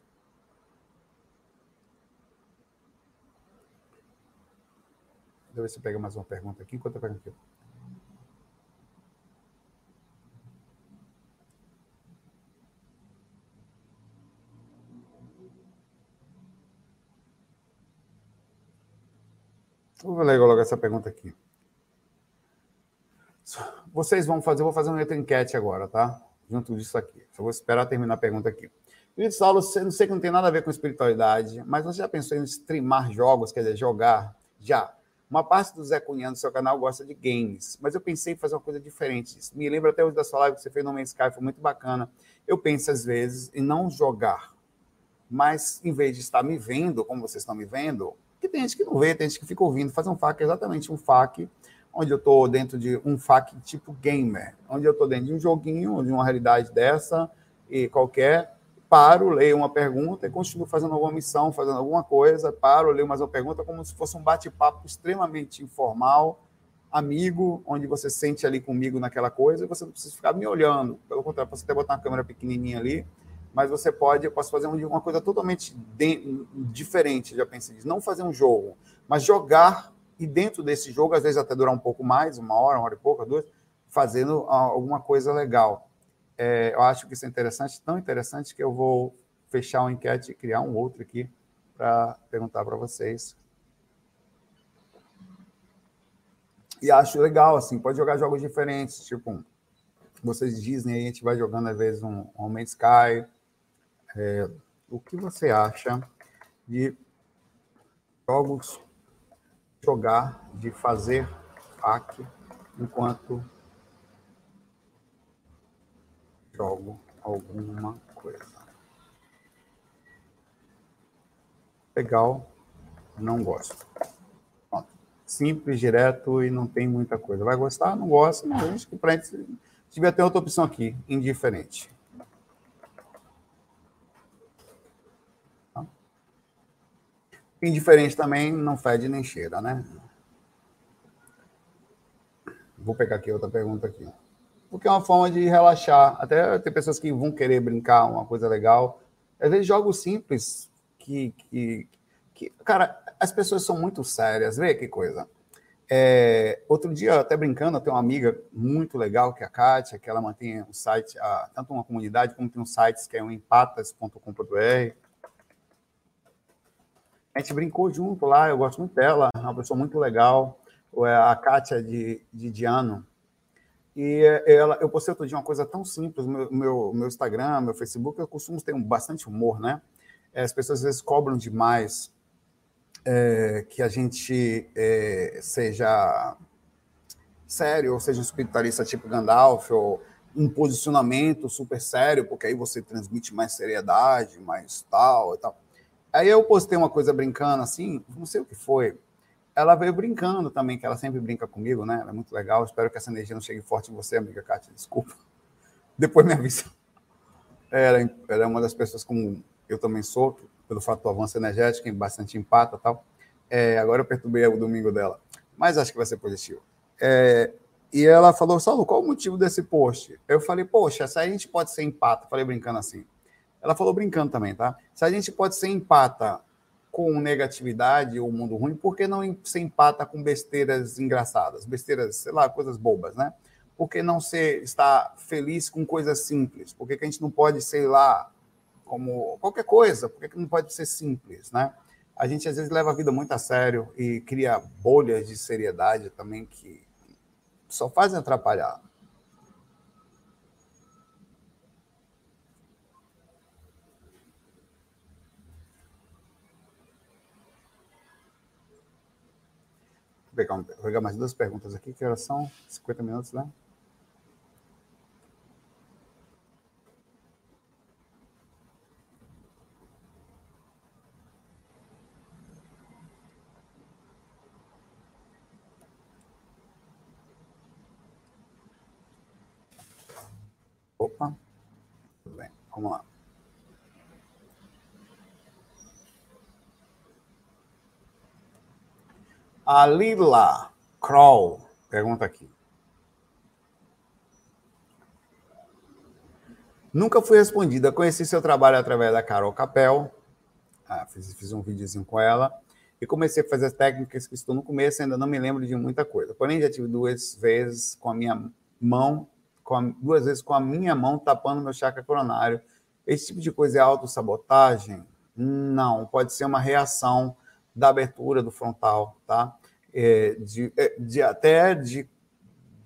Deixa eu ver se pega mais uma pergunta aqui. Enquanto eu pego aqui. Vou ler logo essa pergunta aqui. Vocês vão fazer, vou fazer uma outra enquete agora, tá? Junto disso aqui. Só vou esperar terminar a pergunta aqui. Querido Saulo, não sei que não tem nada a ver com espiritualidade, mas você já pensou em streamar jogos, quer dizer, jogar? Já. Uma parte do Zé Cunhã do seu canal gosta de games, mas eu pensei em fazer uma coisa diferente. Me lembra até hoje da sua live que você fez no Man's Sky, foi muito bacana. Eu penso, às vezes, em não jogar, mas em vez de estar me vendo, como vocês estão me vendo, que tem gente que não vê, tem gente que fica ouvindo, fazer um FAQ, exatamente um FAQ, onde eu estou dentro de um FAQ tipo gamer, onde eu estou dentro de um joguinho, de uma realidade dessa, e qualquer, paro, leio uma pergunta e continuo fazendo alguma missão, fazendo alguma coisa, paro, leio mais uma pergunta, como se fosse um bate-papo extremamente informal, amigo, onde você sente ali comigo naquela coisa e você não precisa ficar me olhando. Pelo contrário, você até botar uma câmera pequenininha ali, mas você pode, eu posso fazer uma coisa totalmente de, diferente, já pensei nisso. Não fazer um jogo, mas jogar e dentro desse jogo, às vezes até durar um pouco mais, uma hora, uma hora e pouca, duas, fazendo alguma coisa legal. É, eu acho que isso é interessante, tão interessante que eu vou fechar uma enquete e criar um outro aqui para perguntar para vocês. E acho legal, assim, pode jogar jogos diferentes, tipo, vocês Disney, a gente vai jogando às vezes um Homem Sky. É, o que você acha de jogos jogar, de fazer hack enquanto jogo alguma coisa. Legal, não gosto. Pronto. Simples, direto e não tem muita coisa. Vai gostar? Não gosta? Não, acho que para gente devia ter outra opção aqui, indiferente. Indiferente também não fede nem cheira, né? Vou pegar aqui outra pergunta aqui. Porque é uma forma de relaxar. Até tem pessoas que vão querer brincar, uma coisa legal. Às vezes jogos simples que, que, que cara, as pessoas são muito sérias. Vê que coisa. É, outro dia, até brincando, eu tenho uma amiga muito legal, que é a Kátia, que ela mantém um site, tanto uma comunidade como tem um site que é o empatas.com.br. A gente brincou junto lá, eu gosto muito dela, é uma pessoa muito legal. É a Kátia de, de Diano. E ela, eu postei outro dia uma coisa tão simples, meu, meu, meu Instagram, meu Facebook, eu costumo ter um, bastante humor, né? É, as pessoas às vezes cobram demais é, que a gente é, seja sério, ou seja um espiritualista tipo Gandalf, ou um posicionamento super sério, porque aí você transmite mais seriedade, mais tal e tal. Aí eu postei uma coisa brincando assim, não sei o que foi. Ela veio brincando também, que ela sempre brinca comigo, né? Ela é muito legal. Espero que essa energia não chegue forte em você, amiga Kátia. Desculpa. [LAUGHS] Depois me avisa. Ela, ela é uma das pessoas como eu também sou, pelo fato do avanço energético, bastante empata tal. É, agora eu perturbei o domingo dela, mas acho que vai ser positivo. É, e ela falou, Saulo, qual o motivo desse post? Eu falei, poxa, se a gente pode ser empata, falei brincando assim. Ela falou brincando também, tá? Se a gente pode ser empata com negatividade ou mundo ruim, por que não se empata com besteiras engraçadas, besteiras, sei lá, coisas bobas, né? Por que não ser, estar feliz com coisas simples? Por que, que a gente não pode, sei lá, como qualquer coisa? Por que, que não pode ser simples, né? A gente às vezes leva a vida muito a sério e cria bolhas de seriedade também que só fazem atrapalhar. Pegar, pegar mais duas perguntas aqui, que horas são? 50 minutos, né? Opa, tudo bem, vamos lá. A Lila Kroll pergunta aqui. Nunca fui respondida. Conheci seu trabalho através da Carol Capel. Ah, fiz, fiz, um videozinho com ela. E comecei a fazer as técnicas que estou no começo, ainda não me lembro de muita coisa. Porém, já tive duas vezes com a minha mão, a, duas vezes com a minha mão tapando meu chakra coronário. Esse tipo de coisa é autossabotagem? Não, pode ser uma reação da abertura do frontal, tá? É, de, é, de, até de,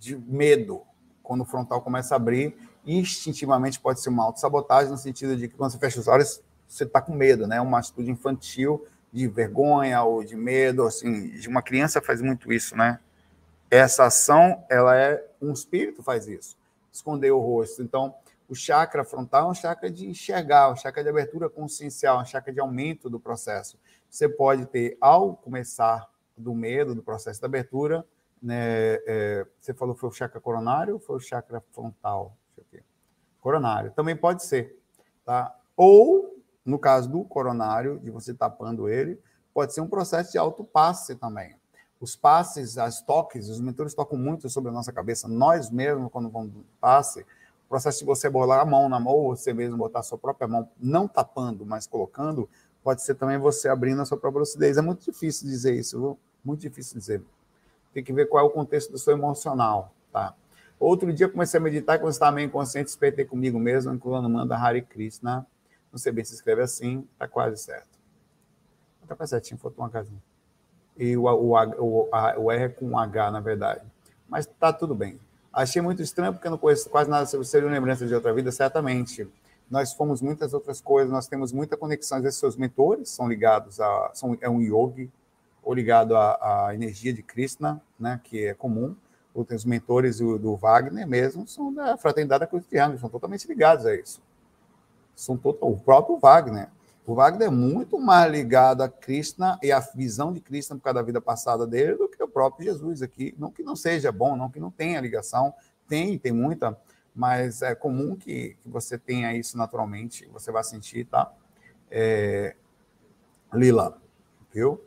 de medo, quando o frontal começa a abrir, instintivamente pode ser uma autossabotagem, no sentido de que quando você fecha os olhos, você está com medo, né? Uma atitude infantil de vergonha ou de medo, assim, de uma criança faz muito isso, né? Essa ação, ela é um espírito faz isso, esconder o rosto. Então, o chakra frontal é um chakra de enxergar, um chakra de abertura consciencial, um chakra de aumento do processo você pode ter, ao começar do medo, do processo da abertura, né, é, você falou que foi o chakra coronário ou foi o chakra frontal? Coronário. Também pode ser. Tá? Ou, no caso do coronário, de você tapando ele, pode ser um processo de autopasse também. Os passes, as toques, os mentores tocam muito sobre a nossa cabeça. Nós mesmos, quando vamos passe, o processo de você bolar a mão na mão, ou você mesmo botar a sua própria mão, não tapando, mas colocando, pode ser também você abrindo a sua própria lucidez. É muito difícil dizer isso, viu? muito difícil dizer. Tem que ver qual é o contexto do seu emocional, tá? Outro dia comecei a meditar, quando estava meio inconsciente, despertei comigo mesmo, incluindo manda Hare Krishna. Não sei bem se escreve assim, tá quase certo. Tá quase certinho, faltou uma casinha. E o, o, o, o R é com H, na verdade. Mas tá tudo bem. Achei muito estranho, porque eu não conheço quase nada sobre ser lembrança de outra vida, certamente nós fomos muitas outras coisas, nós temos muita conexão. Às vezes, seus mentores são ligados a. São, é um yogi, ou ligado à, à, energia de Krishna, né, que é comum. Os mentores do, do Wagner mesmo são da fraternidade de são totalmente ligados a isso. São todo, o próprio Wagner. O Wagner é muito mais ligado a Krishna e a visão de Krishna por causa da vida passada dele do que o próprio Jesus aqui. Não que não seja bom, não que não tenha ligação, tem, tem muita, mas é comum que, que você tenha isso naturalmente, você vai sentir, tá? É, Lila, viu?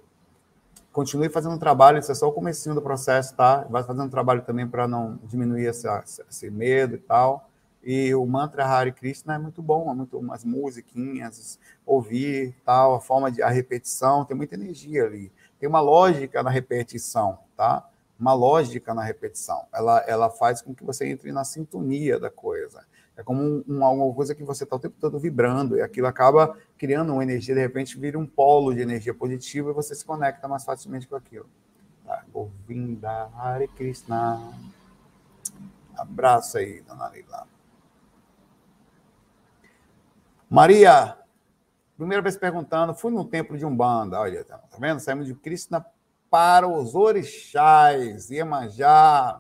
Continue fazendo trabalho, isso é só o comecinho do processo, tá? Vai fazendo trabalho também para não diminuir esse medo e tal. E o mantra Hare Krishna é muito bom, é muito umas musiquinhas, ouvir, tal, a forma de a repetição, tem muita energia ali. Tem uma lógica na repetição, tá? Uma lógica na repetição. Ela, ela faz com que você entre na sintonia da coisa. É como um, um, uma coisa que você está o tempo todo vibrando, e aquilo acaba criando uma energia, de repente vira um polo de energia positiva e você se conecta mais facilmente com aquilo. Tá? Govinda Hare Krishna. Abraço aí, dona Leila. Maria, primeira vez perguntando, fui no templo de Umbanda, olha, tá vendo? Saímos de Krishna para os orixás, Iemanjá,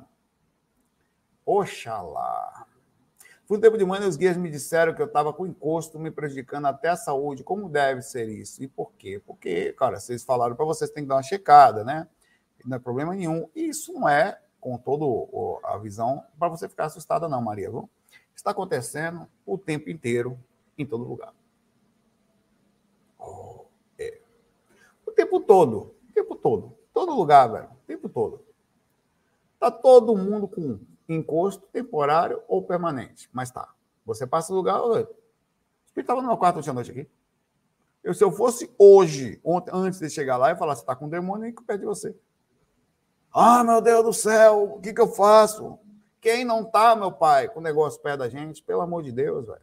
Oxalá. Fui tempo de manhã, os guias me disseram que eu estava com encosto me prejudicando até a saúde. Como deve ser isso? E por quê? Porque, cara, vocês falaram para vocês tem que dar uma checada, né? Não é problema nenhum. E isso não é, com toda a visão, para você ficar assustada, não, Maria. Viu? Está acontecendo o tempo inteiro, em todo lugar. Oh, é. O tempo todo, o tempo todo. Todo lugar, velho. O tempo todo. Tá todo mundo com encosto temporário ou permanente. Mas tá. Você passa o lugar. O espírito estava no meu quarto ontem à noite aqui. Eu, se eu fosse hoje, ontem, antes de chegar lá, e falar, você está com um demônio aí que perde você. Ah, meu Deus do céu, o que, que eu faço? Quem não tá, meu pai, com o negócio perto da gente, pelo amor de Deus, velho.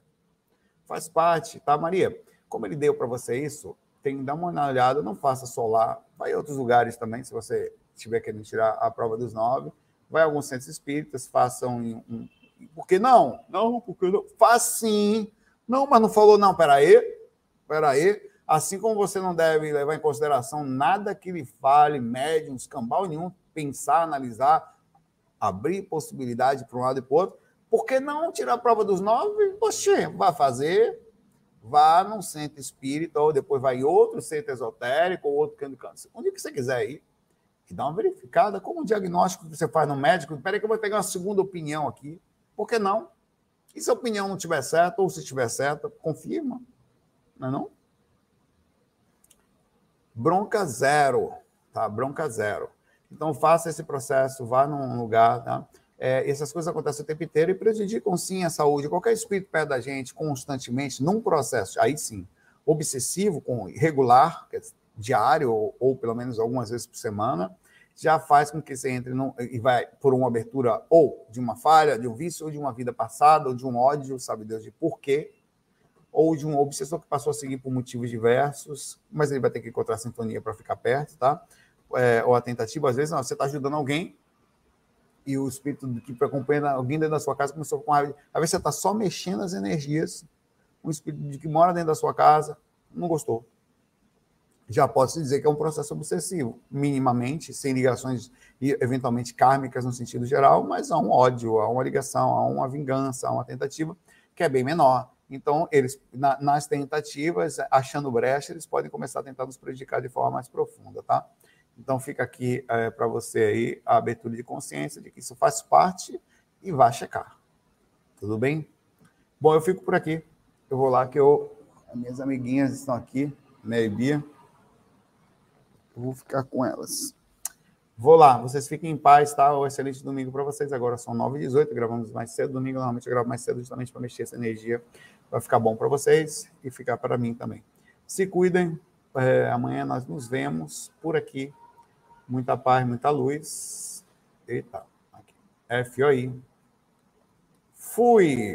Faz parte, tá, Maria? Como ele deu para você isso, tem dar uma olhada, não faça só lá, vai em outros lugares também, se você estiver querendo tirar a prova dos nove, vai a alguns centros espíritas, façam um, um por que não? Não, porque não. Faz sim. Não, mas não falou, não, peraí, peraí. Assim como você não deve levar em consideração nada que lhe fale, médium, escambau nenhum, pensar, analisar, abrir possibilidade para um lado e para o outro. Por que não tirar a prova dos nove? Poxa, vai fazer, vá num centro espírita, ou depois vai em outro centro esotérico, ou outro canto de câncer. Onde que você quiser ir. E dá uma verificada. Como o diagnóstico que você faz no médico, espera que eu vou pegar uma segunda opinião aqui. Por que não? E se a opinião não estiver certa, ou se estiver certa, confirma. Não é não? Bronca zero, tá? Bronca zero. Então, faça esse processo, vá num lugar, tá? É, essas coisas acontecem o tempo inteiro e prejudicam sim a saúde. Qualquer espírito perto da gente, constantemente, num processo, aí sim, obsessivo, com regular, é diário, ou, ou, pelo menos algumas vezes por semana, já faz com que você entre no, e vai por uma abertura ou de uma falha, de um vício, ou de uma vida passada, ou de um ódio, sabe Deus de porquê, ou de um obsessor que passou a seguir por motivos diversos, mas ele vai ter que encontrar sintonia para ficar perto, tá? É, ou a tentativa, às vezes, não, você está ajudando alguém, e o espírito que acompanha alguém dentro da sua casa começou com raiva. Às vezes você está só mexendo as energias, um espírito de que mora dentro da sua casa não gostou. Já pode-se dizer que é um processo obsessivo, minimamente, sem ligações eventualmente kármicas no sentido geral, mas há um ódio, há uma ligação, há uma vingança, há uma tentativa que é bem menor. Então, eles, na, nas tentativas, achando brecha, eles podem começar a tentar nos prejudicar de forma mais profunda, tá? Então fica aqui é, para você aí a abertura de consciência de que isso faz parte e vá checar. Tudo bem? Bom, eu fico por aqui. Eu vou lá que eu, as minhas amiguinhas estão aqui, né, e Bia. Eu vou ficar com elas. Vou lá, vocês fiquem em paz, tá? Um excelente domingo para vocês. Agora são 9h18, gravamos mais cedo. Domingo, normalmente eu gravo mais cedo, justamente para mexer essa energia. Vai ficar bom para vocês e ficar para mim também. Se cuidem. É, amanhã nós nos vemos por aqui muita paz, muita luz. Eita, aqui. FOI. Fui.